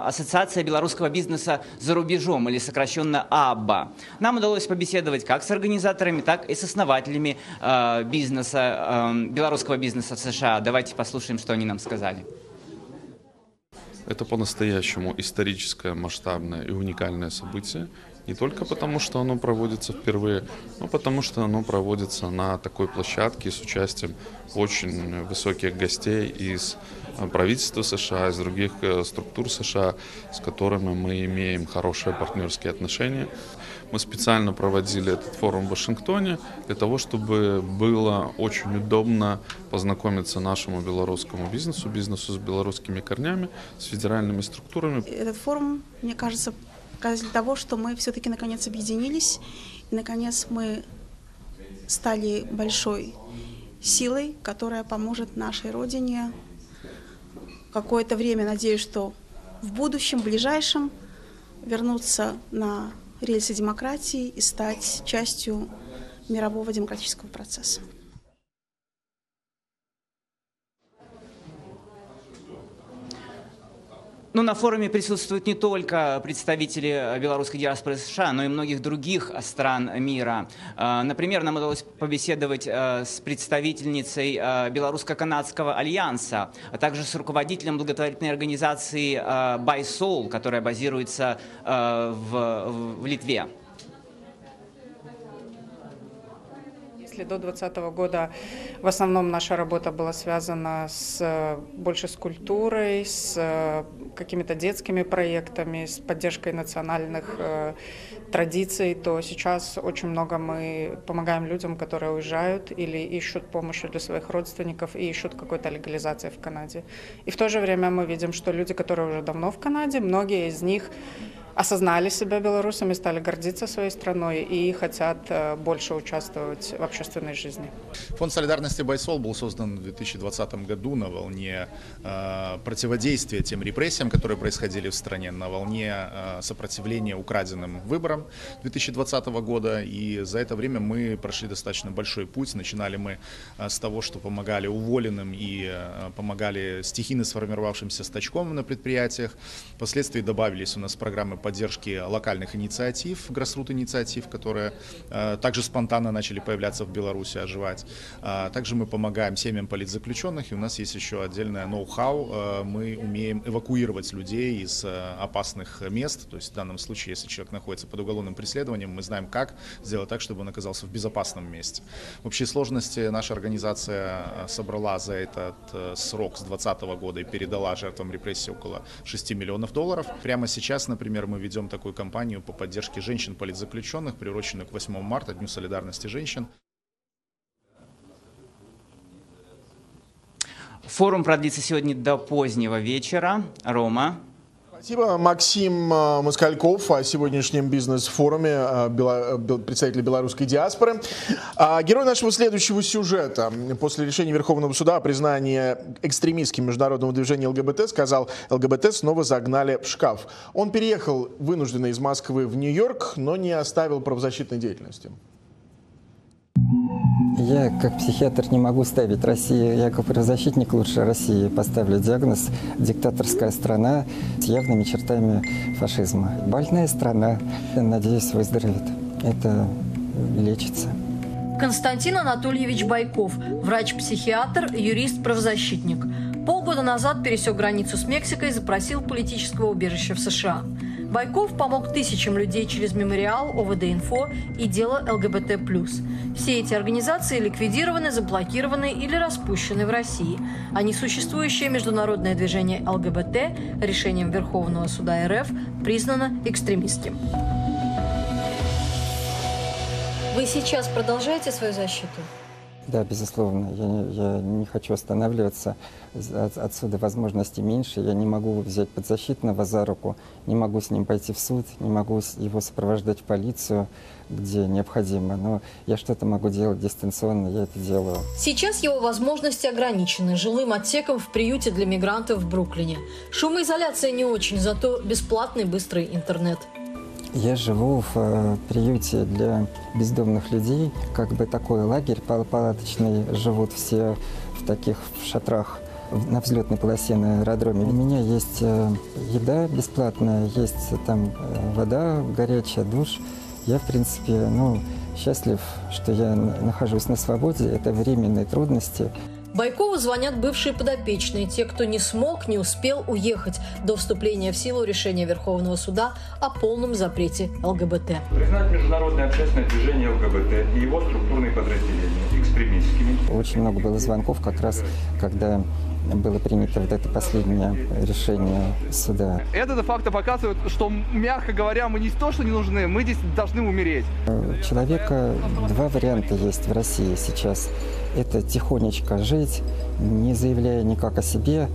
Ассоциация белорусского бизнеса за рубежом, или сокращенно АББА. Нам удалось побеседовать как с организаторами, так и с основателями основателями э, бизнеса, э, белорусского бизнеса в США. Давайте послушаем, что они нам сказали. Это по-настоящему историческое, масштабное и уникальное событие. Не только потому, что оно проводится впервые, но потому, что оно проводится на такой площадке с участием очень высоких гостей из э, правительства США, из других э, структур США, с которыми мы имеем хорошие партнерские отношения. Мы специально проводили этот форум в Вашингтоне для того, чтобы было очень удобно познакомиться нашему белорусскому бизнесу, бизнесу с белорусскими корнями, с федеральными структурами. Этот форум, мне кажется, показатель того, что мы все-таки наконец объединились, и наконец мы стали большой силой, которая поможет нашей Родине какое-то время, надеюсь, что в будущем, ближайшем, вернуться на рельсы демократии и стать частью мирового демократического процесса. Ну, на форуме присутствуют не только представители белорусской диаспоры США, но и многих других стран мира. А, например, нам удалось побеседовать с представительницей Белорусско-Канадского альянса, а также с руководителем благотворительной организации Soul, которая базируется в, в Литве. Если до 2020 года в основном наша работа была связана с, больше с культурой, с э, какими-то детскими проектами, с поддержкой национальных э, традиций, то сейчас очень много мы помогаем людям, которые уезжают или ищут помощи для своих родственников и ищут какой-то легализации в Канаде. И в то же время мы видим, что люди, которые уже давно в Канаде, многие из них осознали себя белорусами, стали гордиться своей страной и хотят э, больше участвовать в общественной жизни. Фонд солидарности Байсол был создан в 2020 году на волне э, противодействия тем репрессиям, которые происходили в стране, на волне э, сопротивления украденным выборам 2020 года. И за это время мы прошли достаточно большой путь. Начинали мы э, с того, что помогали уволенным и э, помогали стихийно сформировавшимся стачком на предприятиях. Впоследствии добавились у нас программы поддержки локальных инициатив, гроссрут инициатив, которые э, также спонтанно начали появляться в Беларуси, оживать. А, также мы помогаем семьям политзаключенных, и у нас есть еще отдельное ноу-хау. Э, мы умеем эвакуировать людей из э, опасных мест, то есть в данном случае, если человек находится под уголовным преследованием, мы знаем, как сделать так, чтобы он оказался в безопасном месте. В общей сложности наша организация собрала за этот срок с 2020 года и передала жертвам репрессий около 6 миллионов долларов. Прямо сейчас, например, мы ведем такую кампанию по поддержке женщин-политзаключенных, приуроченную к 8 марта, Дню солидарности женщин. Форум продлится сегодня до позднего вечера. Рома. Спасибо. Максим э, Москальков о сегодняшнем бизнес-форуме, э, представитель белорусской диаспоры. А, герой нашего следующего сюжета. После решения Верховного суда о признании экстремистским международного движения ЛГБТ сказал, ЛГБТ снова загнали в шкаф. Он переехал вынужденно из Москвы в Нью-Йорк, но не оставил правозащитной деятельности. Я, как психиатр, не могу ставить России, я как правозащитник лучше России поставлю диагноз «диктаторская страна с явными чертами фашизма». Больная страна, надеюсь, выздоровеет. Это лечится. Константин Анатольевич Байков, врач-психиатр, юрист-правозащитник. Полгода назад пересек границу с Мексикой и запросил политического убежища в США. Байков помог тысячам людей через мемориал, ОВД-инфо и дело ЛГБТ+. Все эти организации ликвидированы, заблокированы или распущены в России, а несуществующее международное движение ЛГБТ решением Верховного суда РФ признано экстремистским. Вы сейчас продолжаете свою защиту? Да, безусловно. Я, я не хочу останавливаться. От, отсюда возможности меньше. Я не могу взять подзащитного за руку, не могу с ним пойти в суд, не могу его сопровождать в полицию, где необходимо. Но я что-то могу делать дистанционно, я это делаю. Сейчас его возможности ограничены жилым отсеком в приюте для мигрантов в Бруклине. Шумоизоляция не очень, зато бесплатный быстрый интернет. Я живу в э, приюте для бездомных людей, как бы такой лагерь палаточный. Живут все в таких шатрах на взлетной полосе на аэродроме. У меня есть э, еда бесплатная, есть там э, вода горячая, душ. Я, в принципе, ну, счастлив, что я нахожусь на свободе. Это временные трудности. Байкову звонят бывшие подопечные, те, кто не смог, не успел уехать до вступления в силу решения Верховного суда о полном запрете ЛГБТ. Признать международное общественное движение ЛГБТ и его структурные подразделения экстремистскими. Очень много было звонков как раз, когда было принято вот это последнее решение суда. Это де-факто показывает, что, мягко говоря, мы не то, что не нужны, мы здесь должны умереть. У человека два варианта есть в России сейчас это тихонечко жить, не заявляя никак о себе,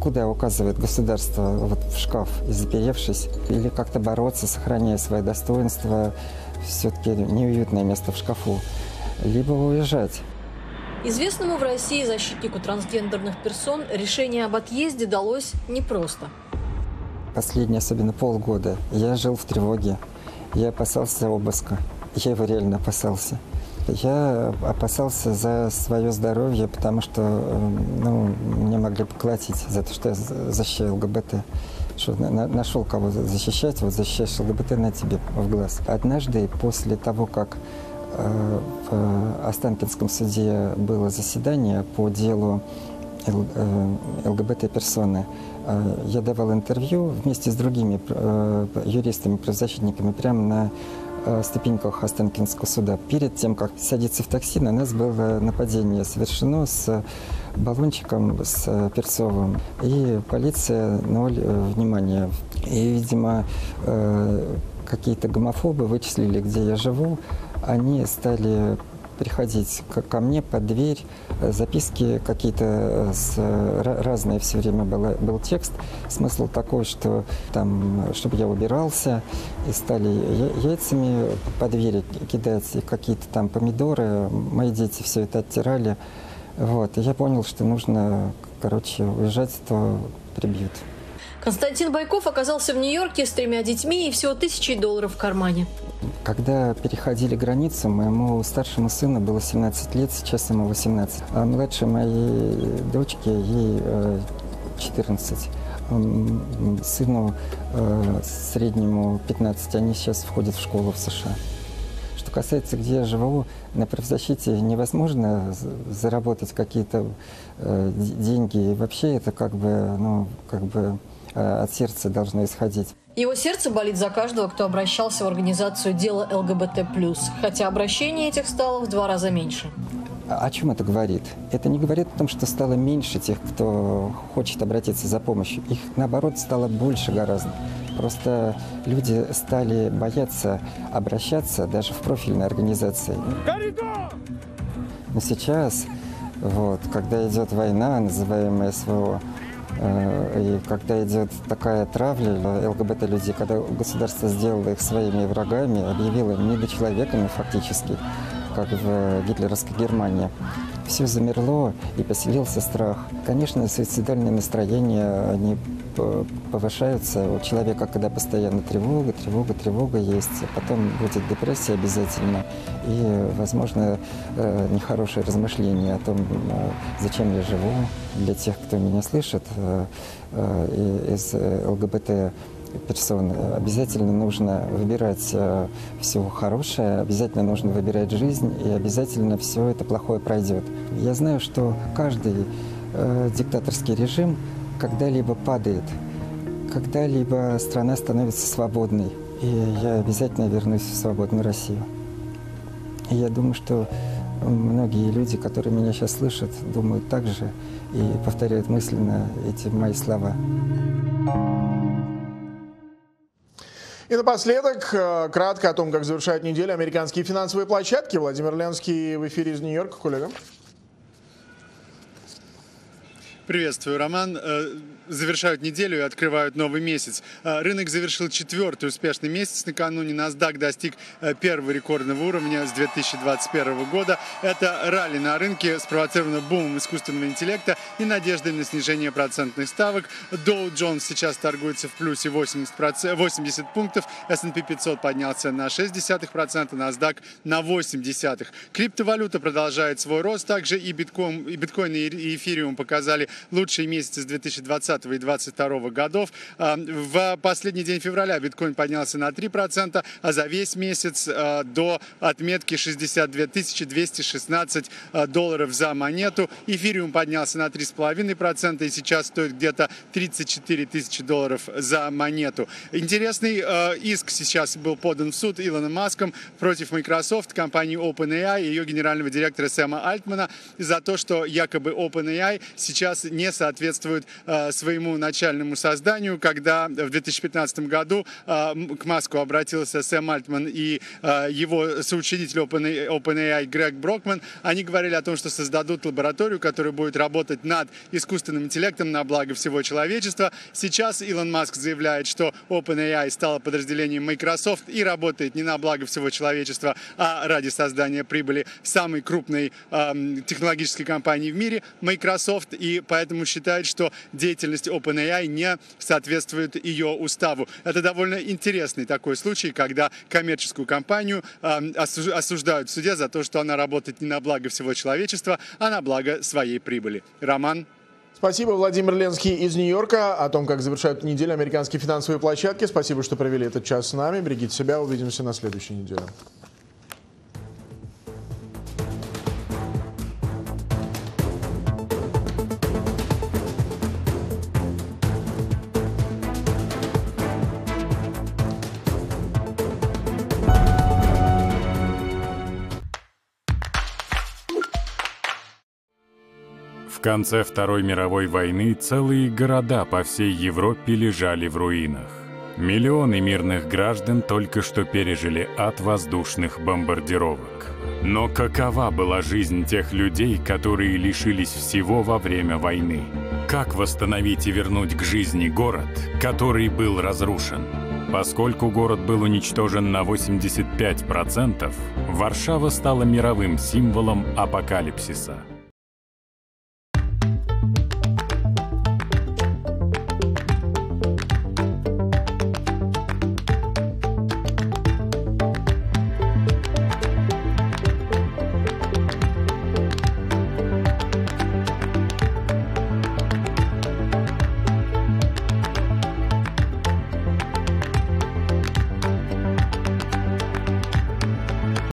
куда указывает государство, вот в шкаф заперевшись, или как-то бороться, сохраняя свое достоинство, все-таки неуютное место в шкафу, либо уезжать. Известному в России защитнику трансгендерных персон решение об отъезде далось непросто. Последние, особенно полгода, я жил в тревоге. Я опасался обыска. Я его реально опасался. Я опасался за свое здоровье, потому что ну, мне могли поколотить за то, что я защищаю ЛГБТ. Что на, нашел кого защищать, вот защищаешь ЛГБТ на тебе в глаз. Однажды, после того, как в Останкинском суде было заседание по делу Л, э, ЛГБТ-персоны, э, я давал интервью вместе с другими э, юристами, правозащитниками прямо на Э, ступеньках Останкинского суда. Перед тем, как садиться в такси, на нас было нападение совершено с баллончиком с э, перцовым. И полиция ноль э, внимания. И, видимо, какие-то гомофобы вычислили, где я живу. Они стали приходить ко мне под дверь, записки какие-то с, разные все время было, был текст. Смысл такой, что там, чтобы я убирался, и стали яйцами под дверь кидать, какие-то там помидоры. Мои дети все это оттирали. Вот. И я понял, что нужно, короче, уезжать, то прибьют. Константин Байков оказался в Нью-Йорке с тремя детьми и всего тысячей долларов в кармане. Когда переходили границу, моему старшему сыну было 17 лет, сейчас ему 18. А младшей моей дочке, ей 14. Э, сыну э, среднему 15, они сейчас входят в школу в США. Что касается, где я живу, на правозащите невозможно заработать какие-то э, деньги. И вообще это как бы, ну, как бы от сердца должно исходить. Его сердце болит за каждого, кто обращался в организацию «Дело ЛГБТ+,» хотя обращений этих стало в два раза меньше. О чем это говорит? Это не говорит о том, что стало меньше тех, кто хочет обратиться за помощью. Их, наоборот, стало больше гораздо. Просто люди стали бояться обращаться даже в профильные организации. Но сейчас, вот, когда идет война, называемая СВО, и когда идет такая травля ЛГБТ-людей, когда государство сделало их своими врагами, объявило недочеловеками фактически, как в гитлеровской Германии, все замерло и поселился страх. Конечно, суицидальные настроения, они повышаются у человека, когда постоянно тревога, тревога, тревога есть. Потом будет депрессия обязательно и, возможно, э, нехорошее размышление о том, э, зачем я живу. Для тех, кто меня слышит э, из ЛГБТ персон. Обязательно нужно выбирать все хорошее, обязательно нужно выбирать жизнь, и обязательно все это плохое пройдет. Я знаю, что каждый диктаторский режим когда-либо падает, когда-либо страна становится свободной. И я обязательно вернусь в свободную Россию. И я думаю, что многие люди, которые меня сейчас слышат, думают так же и повторяют мысленно эти мои слова. И напоследок, э, кратко о том, как завершают неделю американские финансовые площадки. Владимир Ленский в эфире из Нью-Йорка. Коллега. Приветствую, Роман. Э, завершают неделю и открывают новый месяц. А, рынок завершил четвертый успешный месяц накануне. NASDAQ достиг э, первого рекордного уровня с 2021 года. Это ралли на рынке спровоцировано бумом искусственного интеллекта и надеждой на снижение процентных ставок. Dow Jones сейчас торгуется в плюсе 80%, 80 пунктов, S&P 500 поднялся на 0,6%, NASDAQ на 0,8%. Криптовалюта продолжает свой рост, также и биткоин, и, биткоин, и эфириум показали лучшие месяцы с 2020 2020 и 2022 годов. А, в последний день февраля биткоин поднялся на 3%, а за весь месяц а, до отметки 62 216 а, долларов за монету. Эфириум поднялся на 3,5% и сейчас стоит где-то 34 тысячи долларов за монету. Интересный иск сейчас был подан в суд Илоном Маском против Microsoft, компании OpenAI и ее генерального директора Сэма Альтмана за то, что якобы OpenAI сейчас не соответствует своим своему начальному созданию, когда в 2015 году а, к Маску обратился Сэм Альтман и а, его соучредитель OpenAI Грег Брокман. Они говорили о том, что создадут лабораторию, которая будет работать над искусственным интеллектом на благо всего человечества. Сейчас Илон Маск заявляет, что OpenAI стала подразделением Microsoft и работает не на благо всего человечества, а ради создания прибыли самой крупной э, технологической компании в мире, Microsoft, и поэтому считает, что деятельность деятельность OpenAI не соответствует ее уставу. Это довольно интересный такой случай, когда коммерческую компанию э, осуждают в суде за то, что она работает не на благо всего человечества, а на благо своей прибыли. Роман? Спасибо, Владимир Ленский из Нью-Йорка о том, как завершают неделю американские финансовые площадки. Спасибо, что провели этот час с нами. Берегите себя. Увидимся на следующей неделе. В конце Второй мировой войны целые города по всей Европе лежали в руинах. Миллионы мирных граждан только что пережили от воздушных бомбардировок. Но какова была жизнь тех людей, которые лишились всего во время войны? Как восстановить и вернуть к жизни город, который был разрушен? Поскольку город был уничтожен на 85%, Варшава стала мировым символом апокалипсиса –